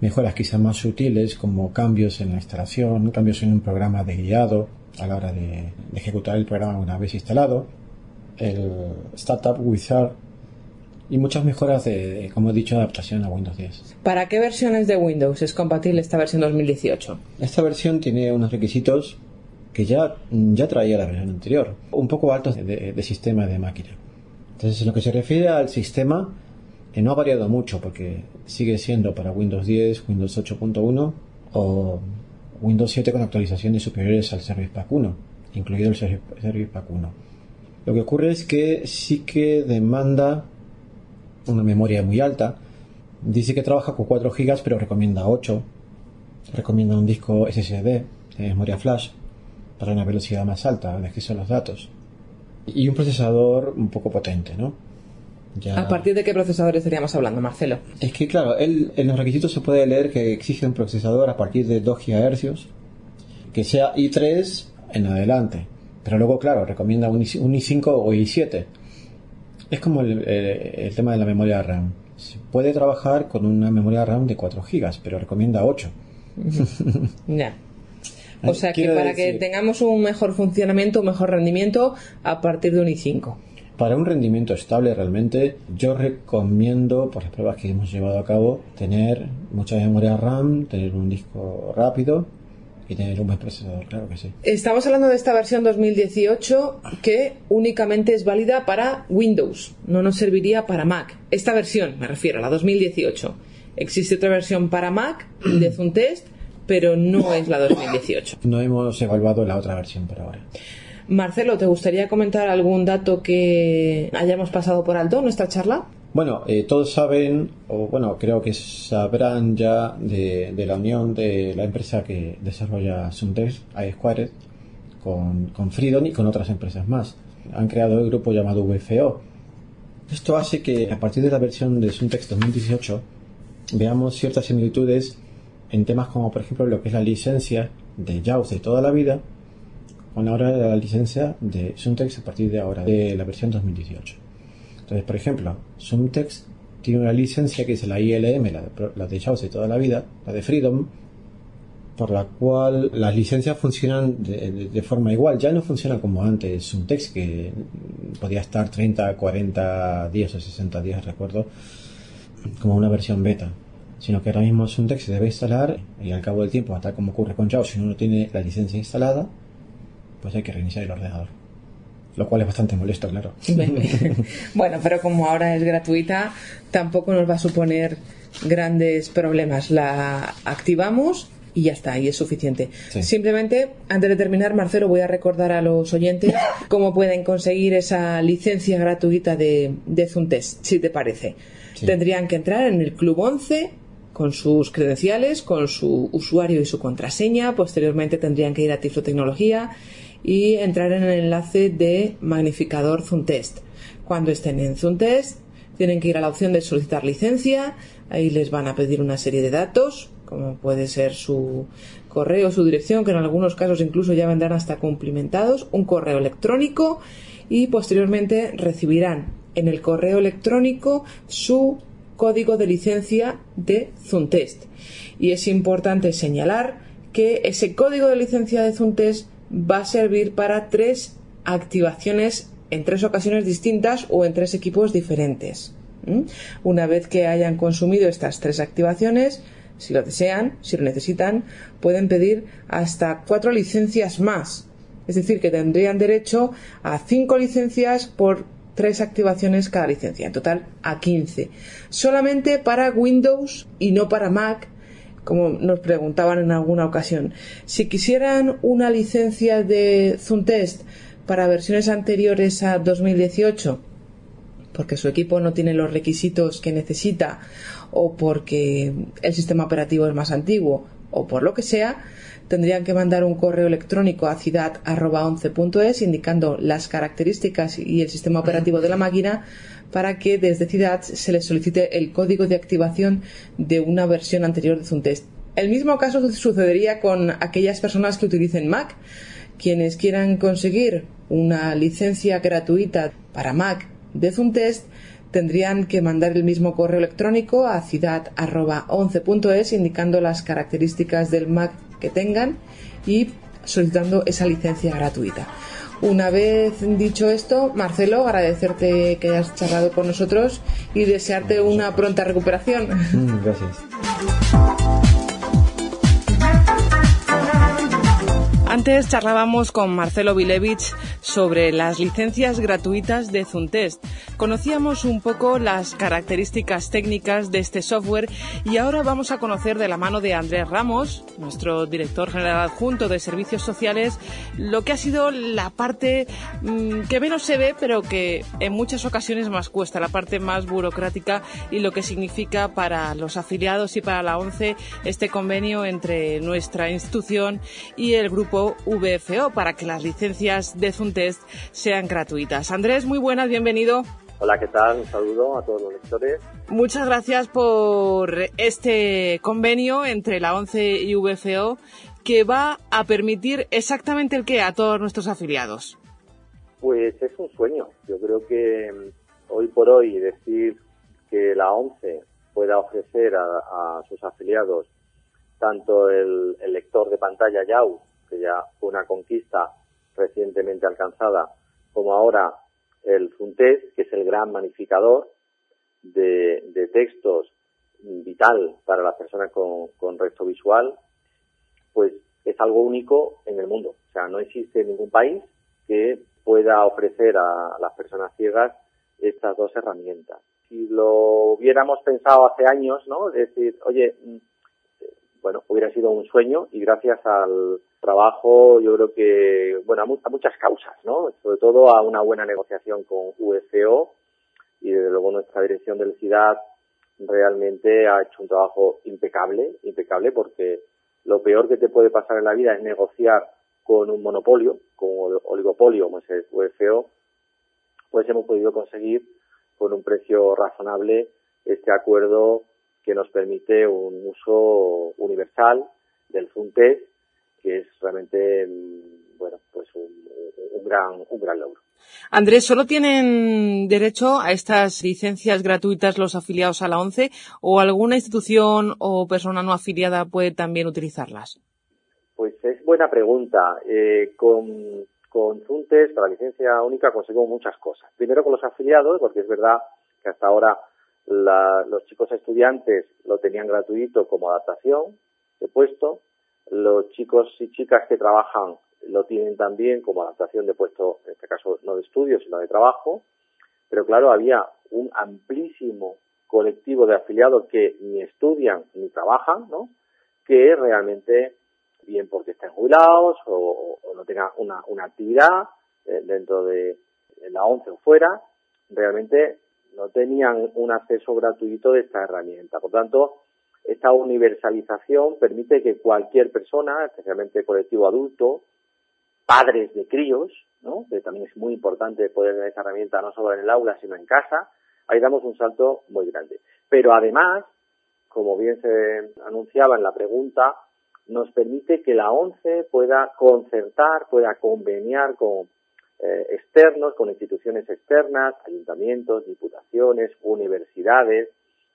mejoras quizás más sutiles, como cambios en la instalación, cambios en un programa de guiado a la hora de ejecutar el programa una vez instalado, el Startup Wizard y muchas mejoras de, de, como he dicho, adaptación a Windows 10. ¿Para qué versiones de Windows es compatible esta versión 2018? Esta versión tiene unos requisitos que ya, ya traía la versión anterior, un poco altos de, de sistema de máquina. Entonces, en lo que se refiere al sistema, eh, no ha variado mucho porque sigue siendo para Windows 10, Windows 8.1 o Windows 7 con actualizaciones superiores al Service Pack 1, incluido el Service Pack 1. Lo que ocurre es que sí que demanda una memoria muy alta. Dice que trabaja con 4 GB, pero recomienda 8. Recomienda un disco SSD de memoria flash para una velocidad más alta de acceso a los datos. Y un procesador un poco potente, ¿no? ¿A partir de qué procesador estaríamos hablando, Marcelo? Es que, claro, él, en los requisitos se puede leer que exige un procesador a partir de 2 GHz, que sea i3 en adelante. Pero luego, claro, recomienda un, i5 o i7. Es como el, el, tema de la memoria RAM. Se puede trabajar con una memoria RAM de 4 GB, pero recomienda 8. ya. O sea que para que tengamos un mejor funcionamiento, un mejor rendimiento, a partir de un i5. Para un rendimiento estable realmente, yo recomiendo, por las pruebas que hemos llevado a cabo, tener mucha memoria RAM, tener un disco rápido y tener un buen procesador, claro que sí. Estamos hablando de esta versión 2018 que únicamente es válida para Windows, no nos serviría para Mac. Esta versión, me refiero a la 2018. Existe otra versión para Mac de Zuntest, pero no es la 2018. No hemos evaluado la otra versión por ahora. Marcelo, ¿te gustaría comentar algún dato que hayamos pasado por alto en nuestra charla? Bueno, eh, todos saben, o bueno, creo que sabrán ya de, la unión de la empresa que desarrolla Suntex, iSquared, con, con Freedom y con otras empresas más. Han creado el grupo llamado VFO. Esto hace que a partir de la versión de Suntex 2018 veamos ciertas similitudes en temas como por ejemplo lo que es la licencia de JAWS de toda la vida con ahora la licencia de Suntex a partir de ahora, de la versión 2018. Entonces, por ejemplo, Suntex tiene una licencia que es la ILM, la de, la de toda la vida, la de Freedom, por la cual las licencias funcionan de, forma igual. Ya no funciona como antes Suntex, que podía estar 30, 40 días o 60 días, recuerdo, como una versión beta. Sino que ahora mismo Suntex se debe instalar y al cabo del tiempo, hasta como ocurre con JAWS, si uno no tiene la licencia instalada, pues hay que reiniciar el ordenador. Lo cual es bastante molesto, claro. bueno, pero como ahora es gratuita, tampoco nos va a suponer grandes problemas. La activamos y ya está, y es suficiente. Simplemente, antes de terminar, Marcelo, voy a recordar a los oyentes cómo pueden conseguir esa licencia gratuita de, de Zuntest, si te parece. Tendrían que entrar en el Club 11 con sus credenciales, con su usuario y su contraseña. Posteriormente tendrían que ir a Tiflo Tecnología y entrar en el enlace de magnificador Zuntest. Cuando estén en Zuntest, tienen que ir a la opción de solicitar licencia, ahí les van a pedir una serie de datos, como puede ser su correo, su dirección, que en algunos casos incluso ya vendrán hasta cumplimentados, un correo electrónico y posteriormente recibirán en el correo electrónico su código de licencia de Zuntest. Y es importante señalar que ese código de licencia de Zuntest va a servir para tres activaciones en tres ocasiones distintas o en tres equipos diferentes. Una vez que hayan consumido estas tres activaciones, si lo desean, si lo necesitan, pueden pedir hasta cuatro licencias más. Es decir, que tendrían derecho a cinco licencias por tres activaciones cada licencia. En total, a 15. Solamente para Windows y no para Mac, como nos preguntaban en alguna ocasión. Si quisieran una licencia de Zuntest para versiones anteriores a 2018, porque su equipo no tiene los requisitos que necesita, o porque el sistema operativo es más antiguo, o por lo que sea, tendrían que mandar un correo electrónico a ciudad.11.es indicando las características y el sistema operativo de la máquina para que desde Ciudad se les solicite el código de activación de una versión anterior de Zuntest. El mismo caso sucedería con aquellas personas que utilicen Mac. Quienes quieran conseguir una licencia gratuita para Mac de Zuntest tendrían que mandar el mismo correo electrónico a ciudad.11.es indicando las características del Mac que tengan y solicitando esa licencia gratuita. Una vez dicho esto, Marcelo, agradecerte que hayas charlado con nosotros y desearte una pronta recuperación. Mm, gracias. Antes charlábamos con Marcelo Vilevich sobre las licencias gratuitas de Zuntest. Conocíamos un poco las características técnicas de este software y ahora vamos a conocer de la mano de Andrés Ramos, nuestro director general adjunto de Servicios Sociales, lo que ha sido la parte mmm, que menos se ve, pero que en muchas ocasiones más cuesta, la parte más burocrática y lo que significa para los afiliados y para la ONCE este convenio entre nuestra institución y el grupo VFO para que las licencias de Zuntest sean gratuitas. Andrés, muy buenas, bienvenido. Hola, ¿qué tal? Un saludo a todos los lectores. Muchas gracias por este convenio entre la ONCE y VFO que va a permitir exactamente el que a todos nuestros afiliados. Pues es un sueño. Yo creo que mm, hoy por hoy decir que la ONCE pueda ofrecer a, a sus afiliados tanto el, el, lector de pantalla YAU que ya fue una conquista recientemente alcanzada, como ahora el Funtes, que es el gran magnificador de, de textos vital para las personas con, con resto visual, pues es algo único en el mundo. O sea, no existe ningún país que pueda ofrecer a las personas ciegas estas dos herramientas. Si lo hubiéramos pensado hace años, ¿no? Es decir, oye, bueno, hubiera sido un sueño y gracias al trabajo, yo creo que, bueno, a, muchas causas, ¿no? Sobre todo a una buena negociación con UFO y desde luego nuestra dirección del CIDAD realmente ha hecho un trabajo impecable, impecable porque lo peor que te puede pasar en la vida es negociar con un monopolio, con un oligopolio como es el UFO, pues hemos podido conseguir con un precio razonable este acuerdo que nos permite un uso universal del FUNTES, que es realmente, mm, bueno, pues un, un, gran, un gran logro. Andrés, ¿solo tienen derecho a estas licencias gratuitas los afiliados a la ONCE o alguna institución o persona no afiliada puede también utilizarlas? Pues es buena pregunta. Eh, con, con FUNTES, para la licencia única, conseguimos muchas cosas. Primero con los afiliados, porque es verdad que hasta ahora la, los chicos estudiantes lo tenían gratuito como adaptación de puesto, los chicos y chicas que trabajan lo tienen también como adaptación de puesto, en este caso no de estudio, sino de trabajo, pero claro, había un amplísimo colectivo de afiliados que ni estudian ni trabajan, ¿no? Que realmente, bien porque estén jubilados o, no tengan una, una actividad eh, dentro de, de la ONCE o fuera, realmente no tenían un acceso gratuito de esta herramienta. Por tanto, esta universalización permite que cualquier persona, especialmente colectivo adulto, padres de críos, ¿no? que también es muy importante poder tener esta herramienta no solo en el aula, sino en casa, ahí damos un salto muy grande. Pero además, como bien se anunciaba en la pregunta, nos permite que la ONCE pueda concertar, pueda conveniar con eh, externos, con instituciones externas, ayuntamientos, diputaciones, universidades,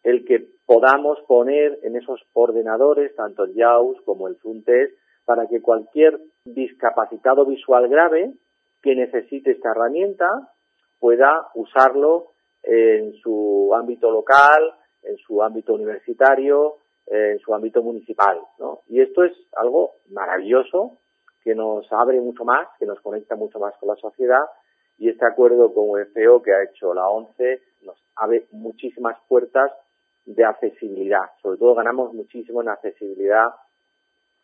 el que podamos poner en esos ordenadores tanto el JAWS como el FUNTES para que cualquier discapacitado visual grave que necesite esta herramienta pueda usarlo en su ámbito local, en su ámbito universitario, en su ámbito municipal, ¿no? Y esto es algo maravilloso que nos abre mucho más, que nos conecta mucho más con la sociedad y este acuerdo con UFO que ha hecho la ONCE nos abre muchísimas puertas de accesibilidad. Sobre todo ganamos muchísimo en accesibilidad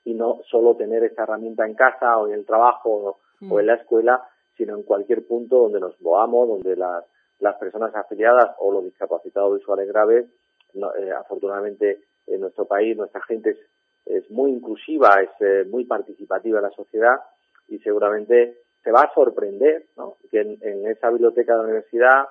y no solo tener esta herramienta en casa o en el trabajo mm. o en la escuela, sino en cualquier punto donde nos movamos, donde las, las personas afiliadas o los discapacitados visuales graves, no, eh, afortunadamente en nuestro país nuestra gente es muy inclusiva, es eh, muy participativa la sociedad y seguramente se va a sorprender ¿no? que en, esa biblioteca de la universidad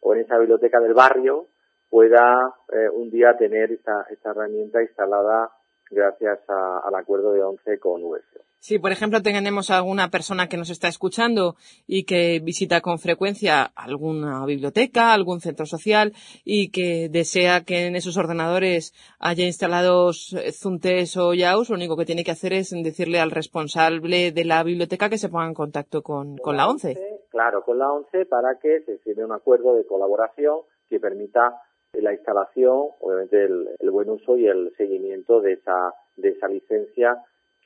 o en esa biblioteca del barrio pueda eh, un día tener esta, herramienta instalada gracias al acuerdo de ONCE con USO. Si, por ejemplo, tenemos alguna persona que nos está escuchando y que visita con frecuencia alguna biblioteca, algún centro social y que desea que en esos ordenadores haya instalados Zuntes o Yaus, lo único que tiene que hacer es decirle al responsable de la biblioteca que se ponga en contacto con, con la ONCE. Claro, con la ONCE para que se firme un acuerdo de colaboración que permita la instalación, obviamente el, el buen uso y el seguimiento de esa, de esa licencia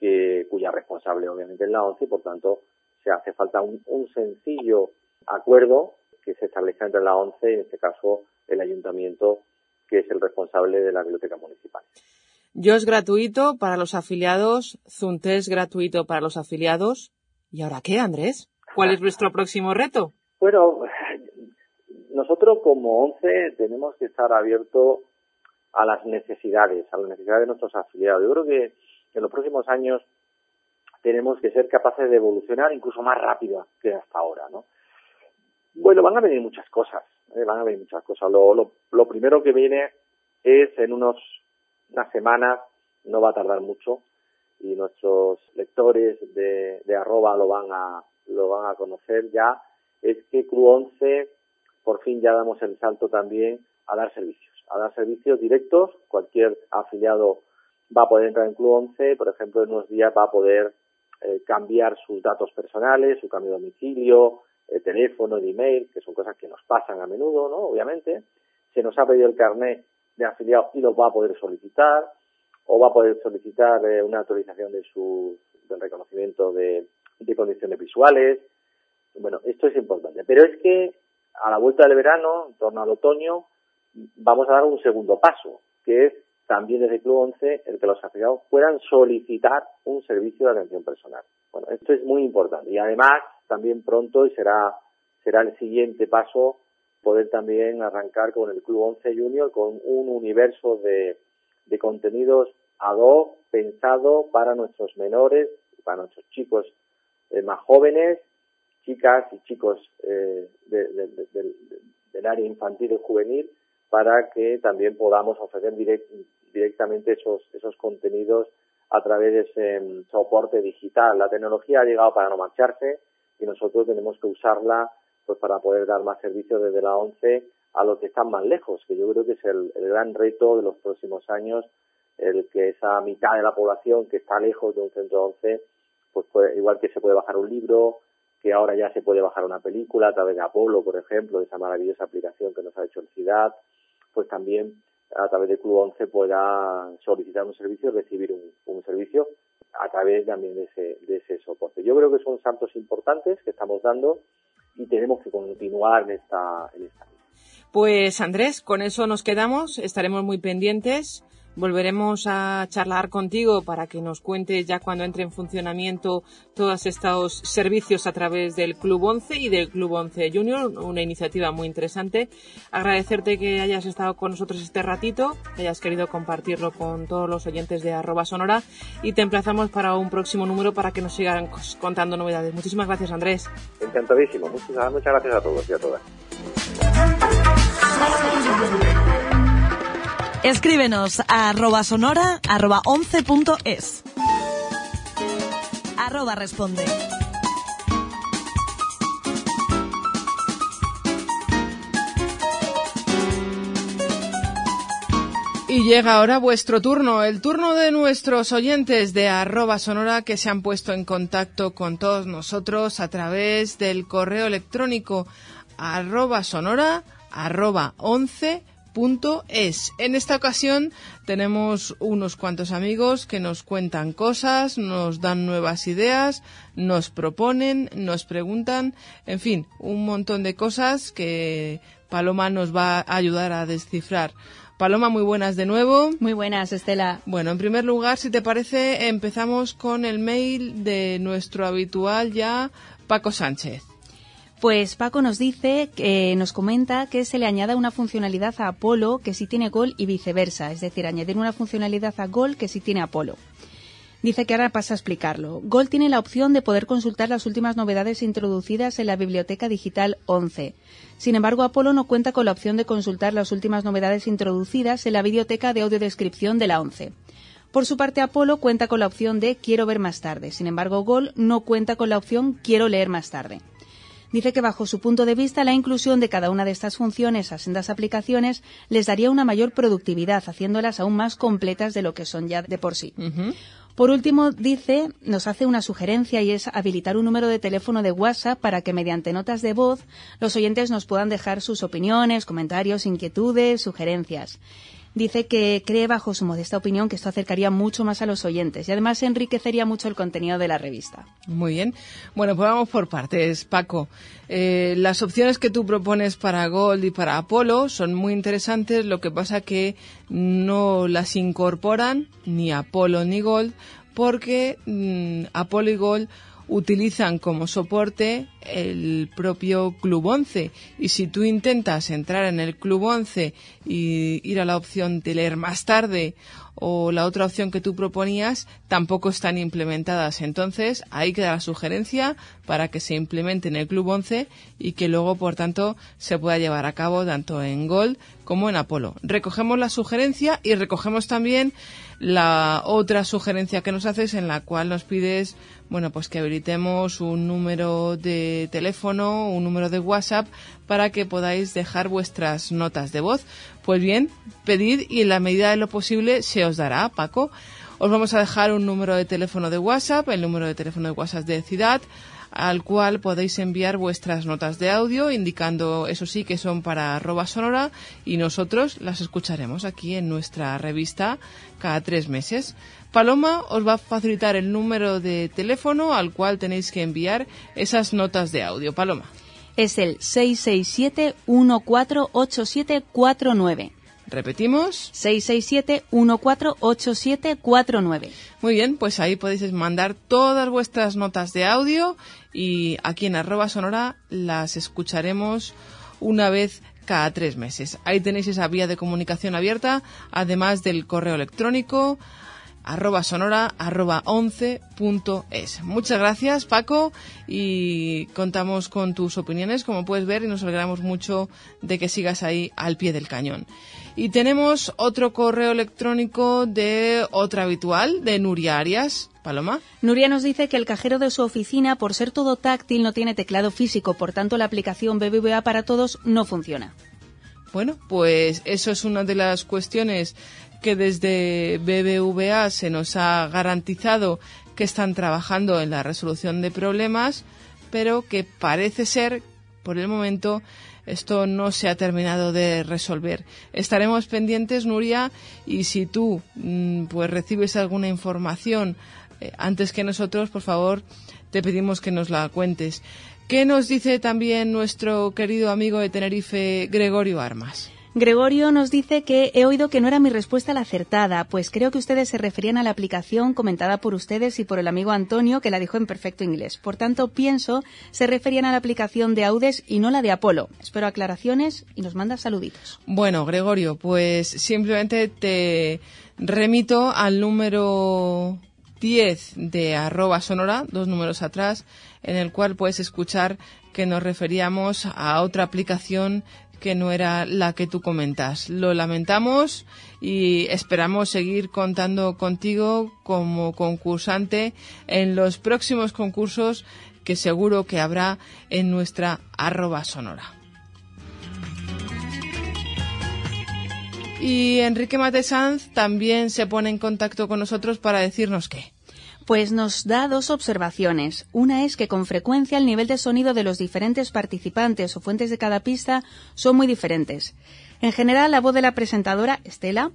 que, cuya responsable obviamente es la ONCE y por tanto se hace falta un, un sencillo acuerdo que se establezca entre la ONCE, en este caso el ayuntamiento, que es el responsable de la biblioteca municipal. Yo es gratuito para los afiliados, Zunte es gratuito para los afiliados. ¿Y ahora qué, Andrés? ¿Cuál es nuestro próximo reto? Bueno, nosotros como ONCE tenemos que estar abiertos a las necesidades, a las necesidades de nuestros afiliados. Yo creo que en los próximos años tenemos que ser capaces de evolucionar incluso más rápido que hasta ahora, ¿no? Bueno, van a venir muchas cosas, ¿eh? van a venir muchas cosas. Lo, primero que viene es en unos unas semanas, no va a tardar mucho, y nuestros lectores de, de arroba lo van a lo van a conocer ya, es que Club 11 por fin ya damos el salto también a dar servicios, a dar servicios directos, cualquier afiliado va a poder entrar en Club 11, por ejemplo, en unos días va a poder eh, cambiar sus datos personales, su cambio de domicilio, el teléfono, el email, que son cosas que nos pasan a menudo, ¿no? Obviamente. Se nos ha pedido el carnet de afiliado y lo va a poder solicitar, o va a poder solicitar eh, una autorización de su, del reconocimiento de condiciones visuales. Bueno, esto es importante. Pero es que a la vuelta del verano, en torno al otoño, vamos a dar un segundo paso, que es también desde Club 11 el que los afiliados puedan solicitar un servicio de atención personal. Bueno, esto es muy importante y además también pronto y será será el siguiente paso poder también arrancar con el Club 11 Junior con un universo de, de contenidos ad hoc pensado para nuestros menores, para nuestros chicos eh, más jóvenes, chicas y chicos eh, de, de, de, del área infantil y juvenil, para que también podamos ofrecer direct, directamente esos, esos contenidos a través de ese um, soporte digital. La tecnología ha llegado para no marcharse y nosotros tenemos que usarla pues para poder dar más servicios desde la ONCE a los que están más lejos, que yo creo que es el, gran reto de los próximos años, el que esa mitad de la población que está lejos de un centro 11, pues igual que se puede bajar un libro, que ahora ya se puede bajar una película a través de Apolo, por ejemplo, de esa maravillosa aplicación que nos ha hecho el CIDAD, pues también a través de Club 11 pueda solicitar un servicio y recibir un, un servicio a través también de ese, de ese soporte. Yo creo que son saltos importantes que estamos dando y tenemos que continuar en esta, en esta. Pues Andrés, con eso nos quedamos, estaremos muy pendientes Volveremos a charlar contigo para que nos cuentes ya cuando entre en funcionamiento todos estos servicios a través del Club 11 y del Club 11 Junior, una iniciativa muy interesante. Agradecerte que hayas estado con nosotros este ratito, que hayas querido compartirlo con todos los oyentes de arroba sonora y te emplazamos para un próximo número para que nos sigan contando novedades. Muchísimas gracias Andrés. Encantadísimo, muchas, muchas gracias a todos y a todas. Escríbenos a arroba sonora arroba 11.es. Arroba responde. Y llega ahora vuestro turno, el turno de nuestros oyentes de arroba sonora que se han puesto en contacto con todos nosotros a través del correo electrónico arroba sonora arroba 11 es. En esta ocasión tenemos unos cuantos amigos que nos cuentan cosas, nos dan nuevas ideas, nos proponen, nos preguntan, en fin, un montón de cosas que Paloma nos va a ayudar a descifrar. Paloma, muy buenas de nuevo. Muy buenas, Estela. Bueno, en primer lugar, si te parece, empezamos con el mail de nuestro habitual ya, Paco Sánchez. Pues Paco nos dice, nos comenta que se le añada una funcionalidad a Apolo que sí tiene Gol y viceversa, es decir, añadir una funcionalidad a Gol que sí tiene Apolo. Dice que ahora pasa a explicarlo. Gol tiene la opción de poder consultar las últimas novedades introducidas en la biblioteca digital 11. Sin embargo, Apolo no cuenta con la opción de consultar las últimas novedades introducidas en la biblioteca de audiodescripción de la 11. Por su parte, Apolo cuenta con la opción de quiero ver más tarde. Sin embargo, Gol no cuenta con la opción quiero leer más tarde. Dice que bajo su punto de vista la inclusión de cada una de estas funciones a sendas aplicaciones les daría una mayor productividad, haciéndolas aún más completas de lo que son ya de por sí. Uh -huh. Por último, dice, nos hace una sugerencia y es habilitar un número de teléfono de WhatsApp para que mediante notas de voz los oyentes nos puedan dejar sus opiniones, comentarios, inquietudes, sugerencias. Dice que cree, bajo su modesta opinión, que esto acercaría mucho más a los oyentes y además enriquecería mucho el contenido de la revista. Muy bien. Bueno, pues vamos por partes, Paco. Eh, las opciones que tú propones para Gold y para Apolo son muy interesantes, lo que pasa que no las incorporan ni Apolo ni Gold porque mm, Apolo y Gold utilizan como soporte el propio Club 11 y si tú intentas entrar en el Club 11 y ir a la opción de leer más tarde o la otra opción que tú proponías tampoco están implementadas. Entonces, ahí queda la sugerencia para que se implemente en el Club 11 y que luego, por tanto, se pueda llevar a cabo tanto en Gold como en Apolo. Recogemos la sugerencia y recogemos también la otra sugerencia que nos haces en la cual nos pides bueno, pues que habilitemos un número de teléfono, un número de WhatsApp para que podáis dejar vuestras notas de voz. Pues bien, pedid y en la medida de lo posible se os dará, Paco. Os vamos a dejar un número de teléfono de WhatsApp, el número de teléfono de WhatsApp de Ciudad, al cual podéis enviar vuestras notas de audio, indicando, eso sí, que son para arroba sonora y nosotros las escucharemos aquí en nuestra revista cada tres meses. Paloma os va a facilitar el número de teléfono al cual tenéis que enviar esas notas de audio. Paloma. Es el 667-148749. Repetimos. 667-148749. Muy bien, pues ahí podéis mandar todas vuestras notas de audio y aquí en arroba sonora las escucharemos una vez cada tres meses. Ahí tenéis esa vía de comunicación abierta, además del correo electrónico arroba sonora arroba once punto es. Muchas gracias Paco y contamos con tus opiniones como puedes ver y nos alegramos mucho de que sigas ahí al pie del cañón. Y tenemos otro correo electrónico de otra habitual, de Nuria Arias. Paloma. Nuria nos dice que el cajero de su oficina, por ser todo táctil, no tiene teclado físico, por tanto la aplicación BBVA para todos no funciona. Bueno, pues eso es una de las cuestiones que desde BBVA se nos ha garantizado que están trabajando en la resolución de problemas, pero que parece ser, por el momento, esto no se ha terminado de resolver. Estaremos pendientes, Nuria, y si tú mm, pues recibes alguna información eh, antes que nosotros, por favor, te pedimos que nos la cuentes. ¿Qué nos dice también nuestro querido amigo de Tenerife, Gregorio Armas? Gregorio nos dice que he oído que no era mi respuesta la acertada, pues creo que ustedes se referían a la aplicación comentada por ustedes y por el amigo Antonio, que la dijo en perfecto inglés. Por tanto, pienso se referían a la aplicación de Audes y no la de Apolo. Espero aclaraciones y nos manda saluditos. Bueno, Gregorio, pues simplemente te remito al número 10 de arroba sonora, dos números atrás, en el cual puedes escuchar que nos referíamos a otra aplicación que no era la que tú comentas. Lo lamentamos y esperamos seguir contando contigo como concursante en los próximos concursos que seguro que habrá en nuestra arroba sonora. Y Enrique Matesanz también se pone en contacto con nosotros para decirnos qué. Pues nos da dos observaciones. Una es que con frecuencia el nivel de sonido de los diferentes participantes o fuentes de cada pista son muy diferentes. En general, la voz de la presentadora, Estela,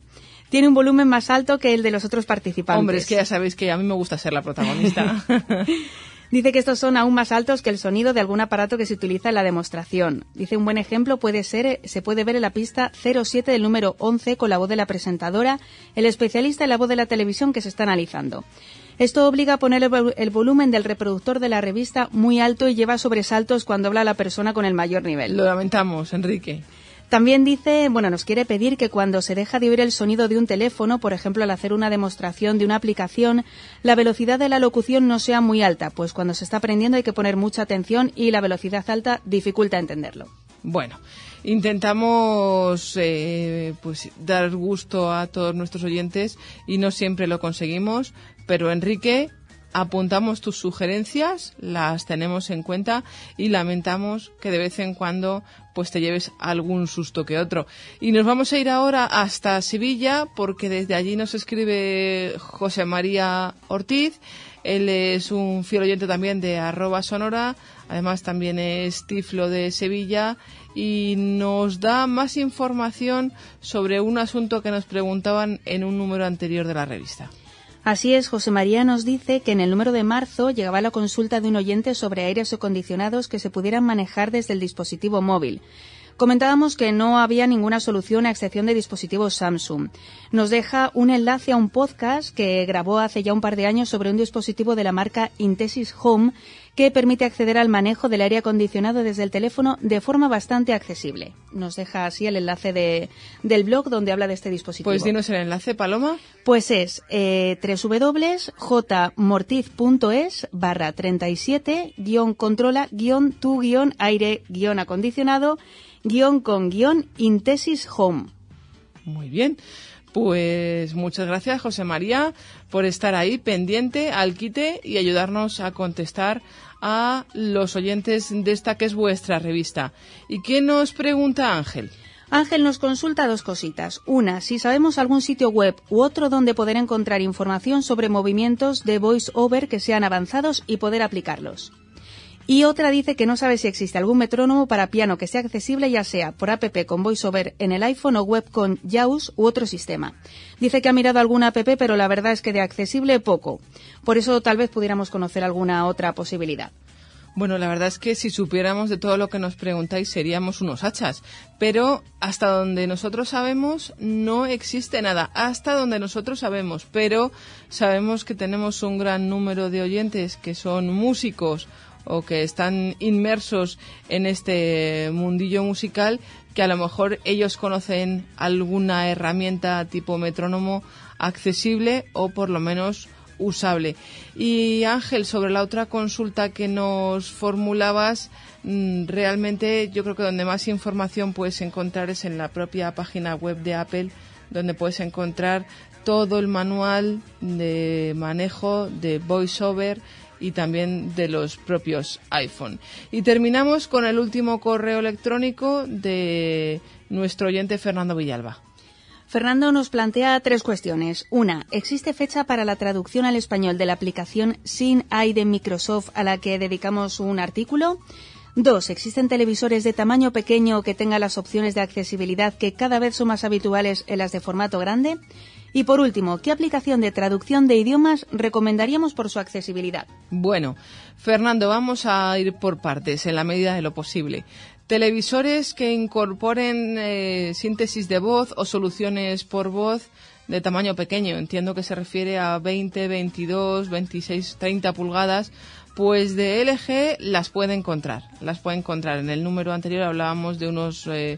tiene un volumen más alto que el de los otros participantes. Hombre, es que ya sabéis que a mí me gusta ser la protagonista. Dice que estos son aún más altos que el sonido de algún aparato que se utiliza en la demostración. Dice un buen ejemplo puede ser, se puede ver en la pista 07 del número 11 con la voz de la presentadora, el especialista en la voz de la televisión que se está analizando. Esto obliga a poner el, volumen del reproductor de la revista muy alto y lleva sobresaltos cuando habla la persona con el mayor nivel. Lo lamentamos, Enrique. También dice, bueno, nos quiere pedir que cuando se deja de oír el sonido de un teléfono, por ejemplo, al hacer una demostración de una aplicación, la velocidad de la locución no sea muy alta, pues cuando se está aprendiendo hay que poner mucha atención y la velocidad alta dificulta entenderlo. Bueno, intentamos eh, pues dar gusto a todos nuestros oyentes y no siempre lo conseguimos, pero Enrique, apuntamos tus sugerencias, las tenemos en cuenta y lamentamos que de vez en cuando pues te lleves algún susto que otro. Y nos vamos a ir ahora hasta Sevilla porque desde allí nos escribe José María Ortiz. Él es un fiel oyente también de arroba sonora, además también es tiflo de Sevilla y nos da más información sobre un asunto que nos preguntaban en un número anterior de la revista. Así es, José María nos dice que en el número de marzo llegaba la consulta de un oyente sobre aires acondicionados que se pudieran manejar desde el dispositivo móvil. Comentábamos que no había ninguna solución a excepción de dispositivos Samsung. Nos deja un enlace a un podcast que grabó hace ya un par de años sobre un dispositivo de la marca Intesis Home que permite acceder al manejo del aire acondicionado desde el teléfono de forma bastante accesible. Nos deja así el enlace de, del blog donde habla de este dispositivo. Pues dinos el enlace, Paloma. Pues es eh, www.jmortiz.es barra 37 guion controla guion tu guion aire guion acondicionado guion con guion Intesis Home. Muy bien. Pues muchas gracias, José María, por estar ahí pendiente al quite y ayudarnos a contestar a los oyentes de esta que es vuestra revista. ¿Y qué nos pregunta Ángel? Ángel nos consulta dos cositas. Una, si sabemos algún sitio web u otro donde poder encontrar información sobre movimientos de voice over que sean avanzados y poder aplicarlos. Y otra dice que no sabe si existe algún metrónomo para piano que sea accesible ya sea por app con VoiceOver en el iPhone o web con JAWS u otro sistema. Dice que ha mirado alguna app pero la verdad es que de accesible poco. Por eso tal vez pudiéramos conocer alguna otra posibilidad. Bueno, la verdad es que si supiéramos de todo lo que nos preguntáis seríamos unos hachas, pero hasta donde nosotros sabemos no existe nada, hasta donde nosotros sabemos, pero sabemos que tenemos un gran número de oyentes que son músicos o que están inmersos en este mundillo musical que a lo mejor ellos conocen alguna herramienta tipo metrónomo accesible o por lo menos usable. Y Ángel, sobre la otra consulta que nos formulabas, mm, realmente yo creo que donde más información puedes encontrar es en la propia página web de Apple, donde puedes encontrar todo el manual de manejo de VoiceOver y también de los propios iPhone. Y terminamos con el último correo electrónico de nuestro oyente Fernando Villalba. Fernando nos plantea tres cuestiones. Una, ¿existe fecha para la traducción al español de la aplicación Sin AI de Microsoft a la que dedicamos un artículo? Dos, ¿existen televisores de tamaño pequeño que tengan las opciones de accesibilidad que cada vez son más habituales en las de formato grande? Y por último, ¿qué aplicación de traducción de idiomas recomendaríamos por su accesibilidad? Bueno, Fernando, vamos a ir por partes en la medida de lo posible. Televisores que incorporen eh, síntesis de voz o soluciones por voz de tamaño pequeño. Entiendo que se refiere a 20, 22, 26, 30 pulgadas. Pues de LG las puede encontrar. Las puede encontrar. En el número anterior hablábamos de unos eh,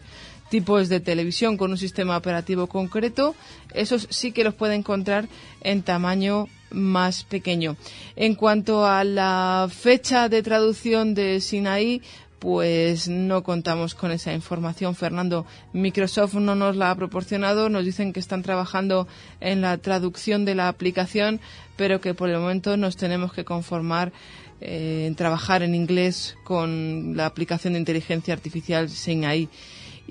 tipos de televisión con un sistema operativo concreto, esos sí que los puede encontrar en tamaño más pequeño. En cuanto a la fecha de traducción de Sinaí, pues no contamos con esa información, Fernando. Microsoft no nos la ha proporcionado, nos dicen que están trabajando en la traducción de la aplicación, pero que por el momento nos tenemos que conformar eh, en trabajar en inglés con la aplicación de inteligencia artificial Sinaí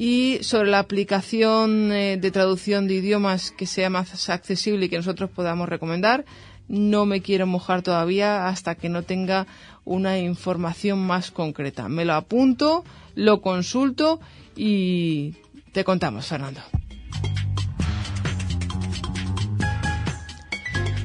y sobre la aplicación eh, de traducción de idiomas que sea más accesible y que nosotros podamos recomendar. No me quiero mojar todavía hasta que no tenga una información más concreta. Me lo apunto, lo consulto y te contamos, Fernando.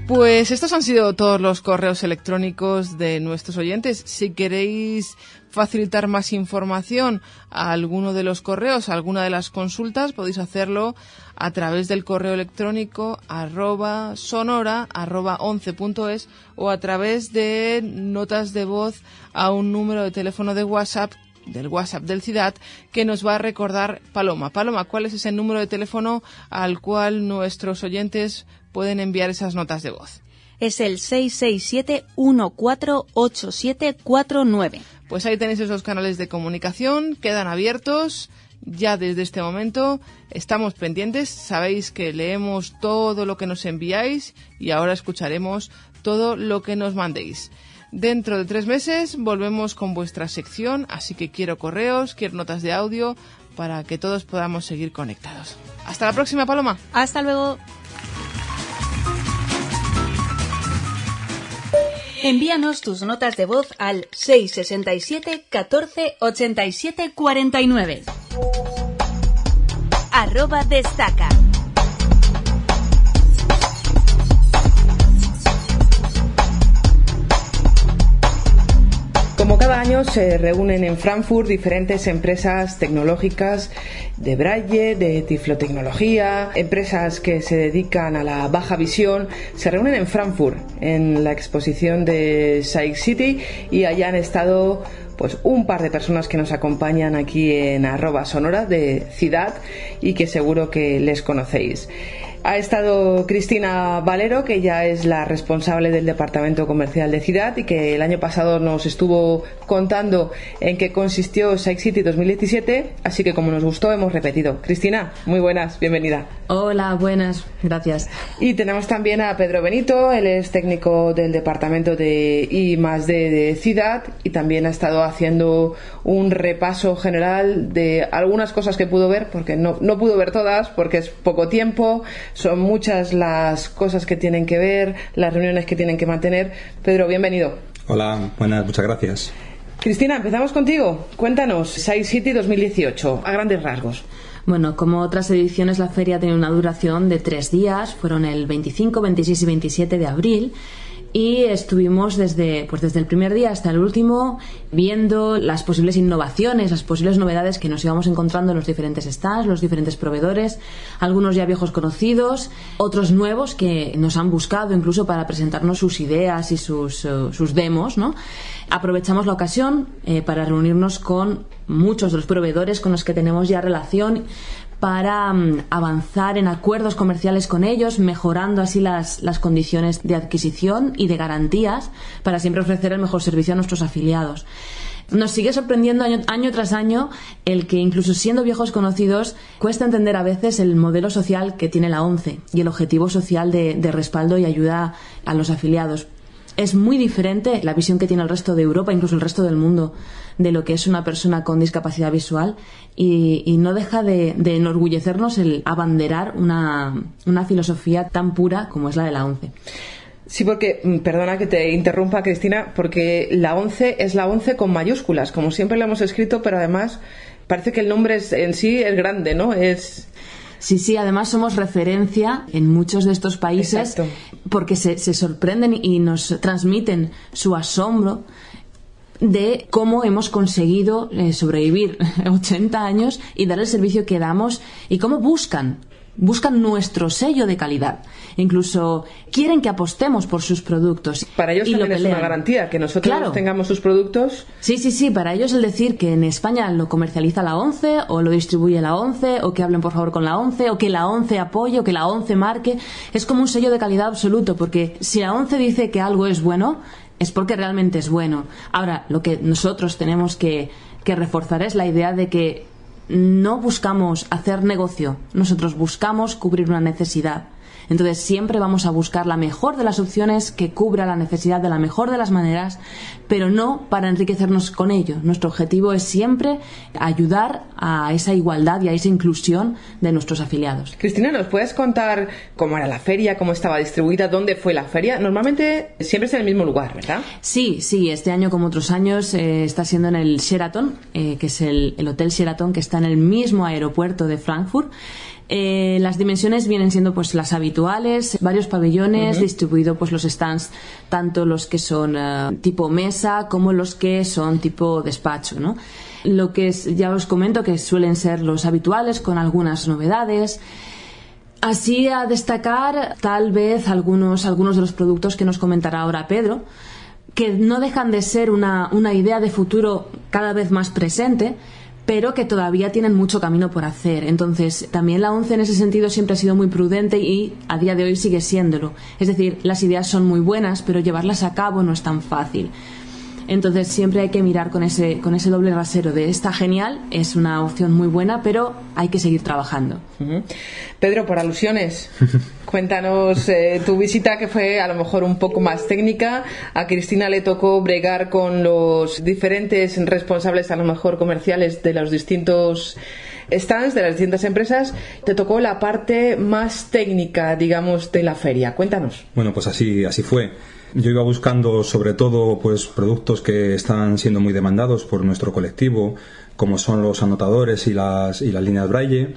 Pues estos han sido todos los correos electrónicos de nuestros oyentes. Si queréis facilitar más información a alguno de los correos, a alguna de las consultas, podéis hacerlo a través del correo electrónico arroba sonora arroba 11.es o a través de notas de voz a un número de teléfono de WhatsApp del WhatsApp del CIDAD que nos va a recordar Paloma. Paloma, ¿cuál es ese número de teléfono al cual nuestros oyentes pueden enviar esas notas de voz? Es el 667-148749. Pues ahí tenéis esos canales de comunicación, quedan abiertos ya desde este momento. Estamos pendientes, sabéis que leemos todo lo que nos enviáis y ahora escucharemos todo lo que nos mandéis. Dentro de tres meses volvemos con vuestra sección, así que quiero correos, quiero notas de audio para que todos podamos seguir conectados. Hasta la próxima, Paloma. Hasta luego. Envíanos tus notas de voz al 667 14 87 49. Arroba destaca. Como cada año se reúnen en Frankfurt diferentes empresas tecnológicas de Braille, de tiflotecnología, empresas que se dedican a la baja visión, se reúnen en Frankfurt en la exposición de Side City y allá han estado pues un par de personas que nos acompañan aquí en arroba sonora de Ciudad y que seguro que les conocéis. Ha estado Cristina Valero, que ya es la responsable del Departamento Comercial de Ciudad y que el año pasado nos estuvo contando en qué consistió Site City 2017, así que como nos gustó hemos repetido. Cristina, muy buenas, bienvenida. Hola, buenas, gracias. Y tenemos también a Pedro Benito, él es técnico del Departamento de I D de Ciudad y también ha estado haciendo un repaso general de algunas cosas que pudo ver, porque no, no pudo ver todas, porque es poco tiempo, son muchas las cosas que tienen que ver, las reuniones que tienen que mantener. Pedro, bienvenido. Hola, buenas, muchas gracias. Cristina, empezamos contigo. Cuéntanos, Side City 2018, a grandes rasgos. Bueno, como otras ediciones, la feria tiene una duración de tres días. Fueron el 25, 26 y 27 de abril y estuvimos desde, pues desde el primer día hasta el último viendo las posibles innovaciones, las posibles novedades que nos íbamos encontrando en los diferentes stands, los diferentes proveedores, algunos ya viejos conocidos, otros nuevos que nos han buscado incluso para presentarnos sus ideas y sus, eh, sus demos, ¿no? Aprovechamos la ocasión eh, para reunirnos con muchos de los proveedores con los que tenemos ya relación para mm, avanzar en acuerdos comerciales con ellos, mejorando así las, las condiciones de adquisición y de garantías para siempre ofrecer el mejor servicio a nuestros afiliados. Nos sigue sorprendiendo año, tras año el que, incluso siendo viejos conocidos, cuesta entender a veces el modelo social que tiene la ONCE y el objetivo social de, de respaldo y ayuda a los afiliados es muy diferente la visión que tiene el resto de Europa, incluso el resto del mundo, de lo que es una persona con discapacidad visual y, no deja de, enorgullecernos el abanderar una, filosofía tan pura como es la de la ONCE. Sí, porque, mm, perdona que te interrumpa, Cristina, porque la ONCE es la ONCE con mayúsculas, como siempre lo hemos escrito, pero además parece que el nombre en sí es grande, ¿no? Es Sí, sí, además somos referencia en muchos de estos países porque se, sorprenden y nos transmiten su asombro de cómo hemos conseguido eh, sobrevivir 80 años y dar el servicio que damos y cómo buscan buscan nuestro sello de calidad. Incluso quieren que apostemos por sus productos. Para ellos también es una garantía que nosotros tengamos sus productos. Sí, sí, sí. Para ellos el decir que en España lo comercializa la ONCE o lo distribuye la ONCE o que hablen por favor con la ONCE o que la ONCE apoye o que la ONCE marque es como un sello de calidad absoluto porque si la ONCE dice que algo es bueno es porque realmente es bueno. Ahora, lo que nosotros tenemos que, que reforzar es la idea de que no buscamos hacer negocio, nosotros buscamos cubrir una necesidad. Entonces siempre vamos a buscar la mejor de las opciones que cubra la necesidad de la mejor de las maneras, pero no para enriquecernos con ello. Nuestro objetivo es siempre ayudar a esa igualdad y a esa inclusión de nuestros afiliados. Cristina, ¿nos puedes contar cómo era la feria, cómo estaba distribuida, dónde fue la feria? Normalmente siempre es en el mismo lugar, ¿verdad? Sí, sí, este año como otros años eh, está siendo en el Sheraton, eh, que es el, el Hotel Sheraton que está en el mismo aeropuerto de Frankfurt. Eh, las dimensiones vienen siendo pues las habituales, varios pabellones, distribuido pues los stands, tanto los que son eh, tipo mesa como los que son tipo despacho, ¿no? Lo que es, ya os comento que suelen ser los habituales con algunas novedades. Así a destacar tal vez algunos, algunos de los productos que nos comentará ahora Pedro, que no dejan de ser una, una idea de futuro cada vez más presente, pero que todavía tienen mucho camino por hacer. Entonces, también la ONCE en ese sentido siempre ha sido muy prudente y a día de hoy sigue siéndolo. Es decir, las ideas son muy buenas, pero llevarlas a cabo no es tan fácil. Entonces siempre hay que mirar con ese, con ese doble rasero de está genial, es una opción muy buena, pero hay que seguir trabajando. Pedro, por alusiones, cuéntanos eh, tu visita que fue a lo mejor un poco más técnica. A Cristina le tocó bregar con los diferentes responsables a lo mejor comerciales de los distintos stands de las distintas empresas. Te tocó la parte más técnica, digamos, de la feria. Cuéntanos. Bueno, pues así, así fue. Yo iba buscando sobre todo pues productos que están siendo muy demandados por nuestro colectivo, como son los anotadores y las, y las líneas braille.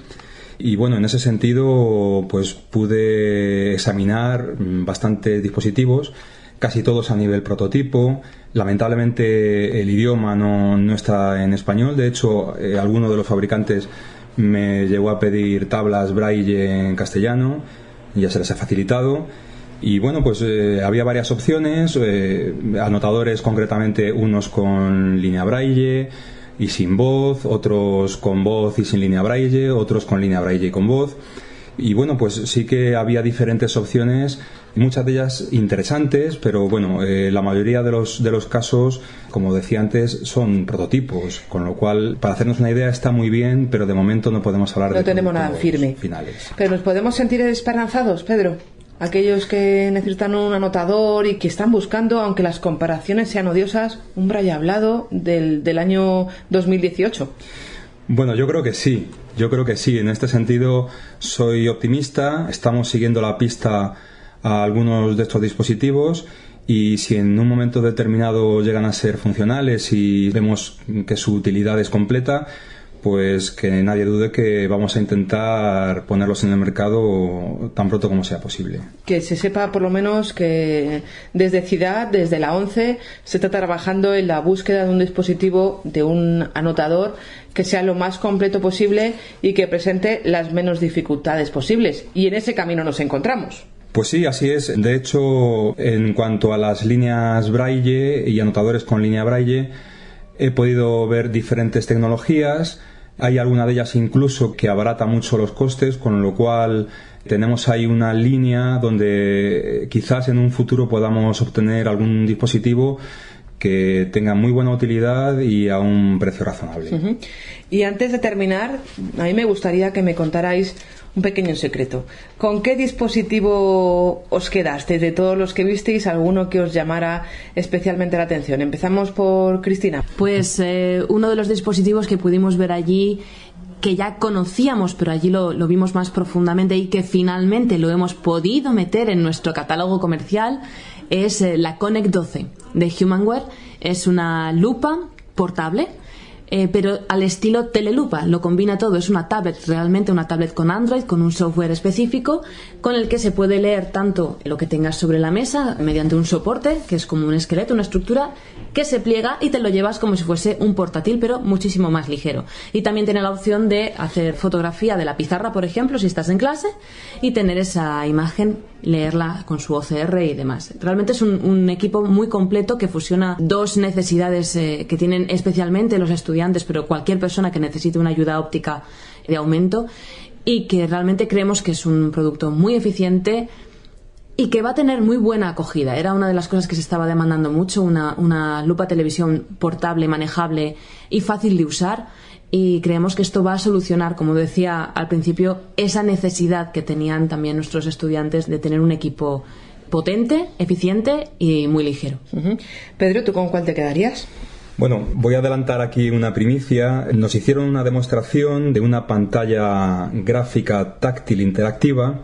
Y bueno, en ese sentido, pues pude examinar bastantes dispositivos, casi todos a nivel prototipo. Lamentablemente el idioma no, no está en español, de hecho, eh, alguno de los fabricantes me llegó a pedir tablas braille en castellano, ya se les ha facilitado y bueno, pues eh, había varias opciones, eh, anotadores concretamente unos con línea braille y sin voz, otros con voz y sin línea braille, otros con línea braille y con voz. Y bueno, pues sí que había diferentes opciones, muchas de ellas interesantes, pero bueno, eh, la mayoría de los, de los casos, como decía antes, son prototipos, con lo cual, para hacernos una idea, está muy bien, pero de momento no podemos hablar de No tenemos nada firme. Finales. Pero nos podemos sentir esperanzados, Pedro aquellos que necesitan un anotador y que están buscando, aunque las comparaciones sean odiosas, un braille hablado del, del año 2018? Bueno, yo creo que sí, yo creo que sí. En este sentido, soy optimista. Estamos siguiendo la pista a algunos de estos dispositivos y si en un momento determinado llegan a ser funcionales y vemos que su utilidad es completa, pues que nadie dude que vamos a intentar ponerlos en el mercado tan pronto como sea posible. Que se sepa por lo menos que desde Ciudad, desde la 11, se está trabajando en la búsqueda de un dispositivo, de un anotador que sea lo más completo posible y que presente las menos dificultades posibles. Y en ese camino nos encontramos. Pues sí, así es. De hecho, en cuanto a las líneas braille y anotadores con línea braille, he podido ver diferentes tecnologías hay alguna de ellas incluso que abarata mucho los costes, con lo cual tenemos ahí una línea donde quizás en un futuro podamos obtener algún dispositivo que tenga muy buena utilidad y a un precio razonable. Y antes de terminar, a mí me gustaría que me contarais un pequeño secreto. ¿Con qué dispositivo os quedaste? De todos los que visteis, alguno que os llamara especialmente la atención. Empezamos por Cristina. Pues eh, uno de los dispositivos que pudimos ver allí que ya conocíamos, pero allí lo, lo, vimos más profundamente y que finalmente lo hemos podido meter en nuestro catálogo comercial, es eh, la Connect 12 de Humanware. Es una lupa portable eh, pero al estilo telelupa, lo combina todo, es una tablet, realmente una tablet con Android, con un software específico, con el que se puede leer tanto lo que tengas sobre la mesa mediante un soporte, que es como un esqueleto, una estructura, que se pliega y te lo llevas como si fuese un portátil, pero muchísimo más ligero. Y también tiene la opción de hacer fotografía de la pizarra, por ejemplo, si estás en clase, y tener esa imagen, leerla con su OCR y demás. Realmente es un, equipo muy completo que fusiona dos necesidades eh, que tienen especialmente los estudiantes pero cualquier persona que necesite una ayuda óptica de aumento y que realmente creemos que es un producto muy eficiente y que va a tener muy buena acogida. Era una de las cosas que se estaba demandando mucho, una, lupa televisión portable, manejable y fácil de usar. Y creemos que esto va a solucionar, como decía al principio, esa necesidad que tenían también nuestros estudiantes de tener un equipo potente, eficiente y muy ligero. Pedro, ¿tú con cuál te quedarías? Bueno, voy a adelantar aquí una primicia. Nos hicieron una demostración de una pantalla gráfica táctil interactiva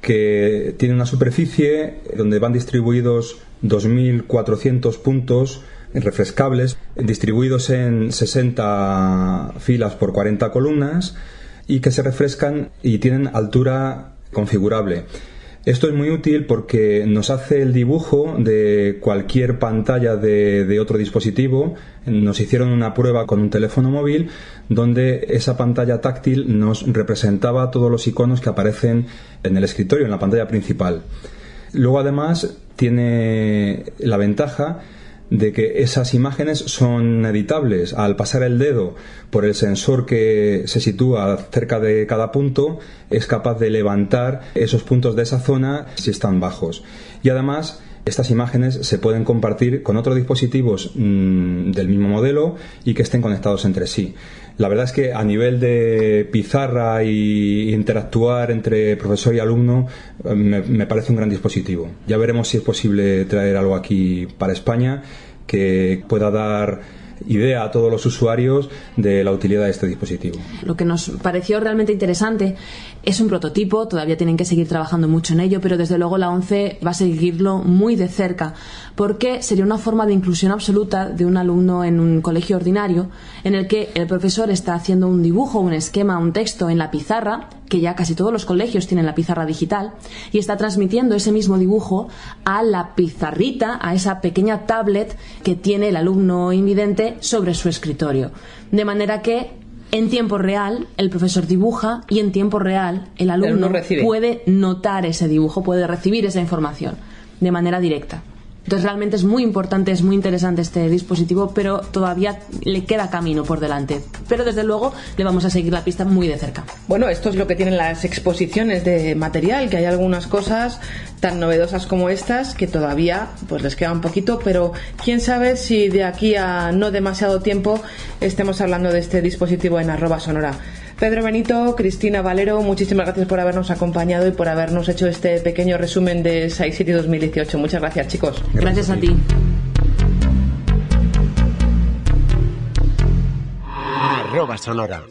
que tiene una superficie donde van distribuidos 2.400 puntos refrescables, distribuidos en 60 filas por 40 columnas y que se refrescan y tienen altura configurable. Esto es muy útil porque nos hace el dibujo de cualquier pantalla de, otro dispositivo. Nos hicieron una prueba con un teléfono móvil donde esa pantalla táctil nos representaba todos los iconos que aparecen en el escritorio, en la pantalla principal. Luego además tiene la ventaja de que esas imágenes son editables. Al pasar el dedo por el sensor que se sitúa cerca de cada punto, es capaz de levantar esos puntos de esa zona si están bajos. Y además estas imágenes se pueden compartir con otros dispositivos mm, del mismo modelo y que estén conectados entre sí. La verdad es que a nivel de pizarra y interactuar entre profesor y alumno eh, me, parece un gran dispositivo. Ya veremos si es posible traer algo aquí para España que pueda dar idea a todos los usuarios de la utilidad de este dispositivo. Lo que nos pareció realmente interesante es un prototipo, todavía tienen que seguir trabajando mucho en ello, pero desde luego la ONCE va a seguirlo muy de cerca, porque sería una forma de inclusión absoluta de un alumno en un colegio ordinario, en el que el profesor está haciendo un dibujo, un esquema, un texto en la pizarra, que ya casi todos los colegios tienen la pizarra digital, y está transmitiendo ese mismo dibujo a la pizarrita, a esa pequeña tablet que tiene el alumno invidente sobre su escritorio. De manera que en tiempo real el profesor dibuja y en tiempo real el alumno puede notar ese dibujo, puede recibir esa información de manera directa. Entonces realmente es muy importante, es muy interesante este dispositivo, pero todavía le queda camino por delante. Pero desde luego le vamos a seguir la pista muy de cerca. Bueno, esto es lo que tienen las exposiciones de material, que hay algunas cosas tan novedosas como estas que todavía pues les queda un poquito, pero quién sabe si de aquí a no demasiado tiempo estemos hablando de este dispositivo en arroba sonora. Pedro Benito, Cristina Valero, muchísimas gracias por habernos acompañado y por habernos hecho este pequeño resumen de Sci City 2018. Muchas gracias, chicos. Gracias, a ti. Arroba Sonora.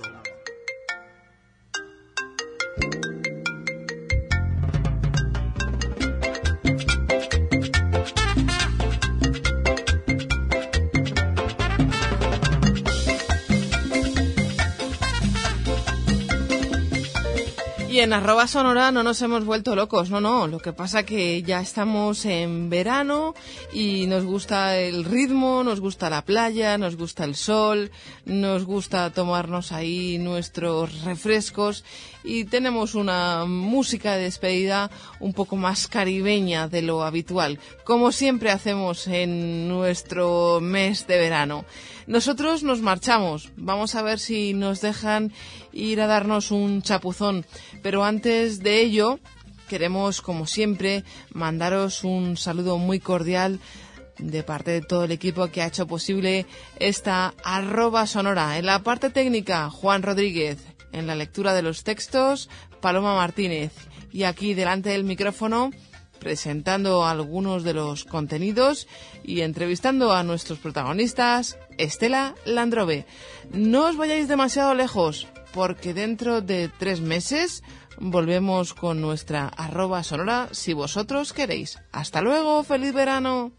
En arroba sonora no nos hemos vuelto locos, no, no. Lo que pasa que ya estamos en verano y nos gusta el ritmo, nos gusta la playa, nos gusta el sol, nos gusta tomarnos ahí nuestros refrescos y tenemos una música de despedida un poco más caribeña de lo habitual, como siempre hacemos en nuestro mes de verano. Nosotros nos marchamos, vamos a ver si nos dejan ir a darnos un chapuzón, pero antes de ello queremos, como siempre, mandaros un saludo muy cordial de parte de todo el equipo que ha hecho posible esta arroba sonora. En la parte técnica, Juan Rodríguez. En la lectura de los textos, Paloma Martínez. Y aquí delante del micrófono, presentando algunos de los contenidos y entrevistando a nuestros protagonistas, Estela Landrove. No os vayáis demasiado lejos, porque dentro de tres meses volvemos con nuestra arroba sonora si vosotros queréis. Hasta luego, feliz verano.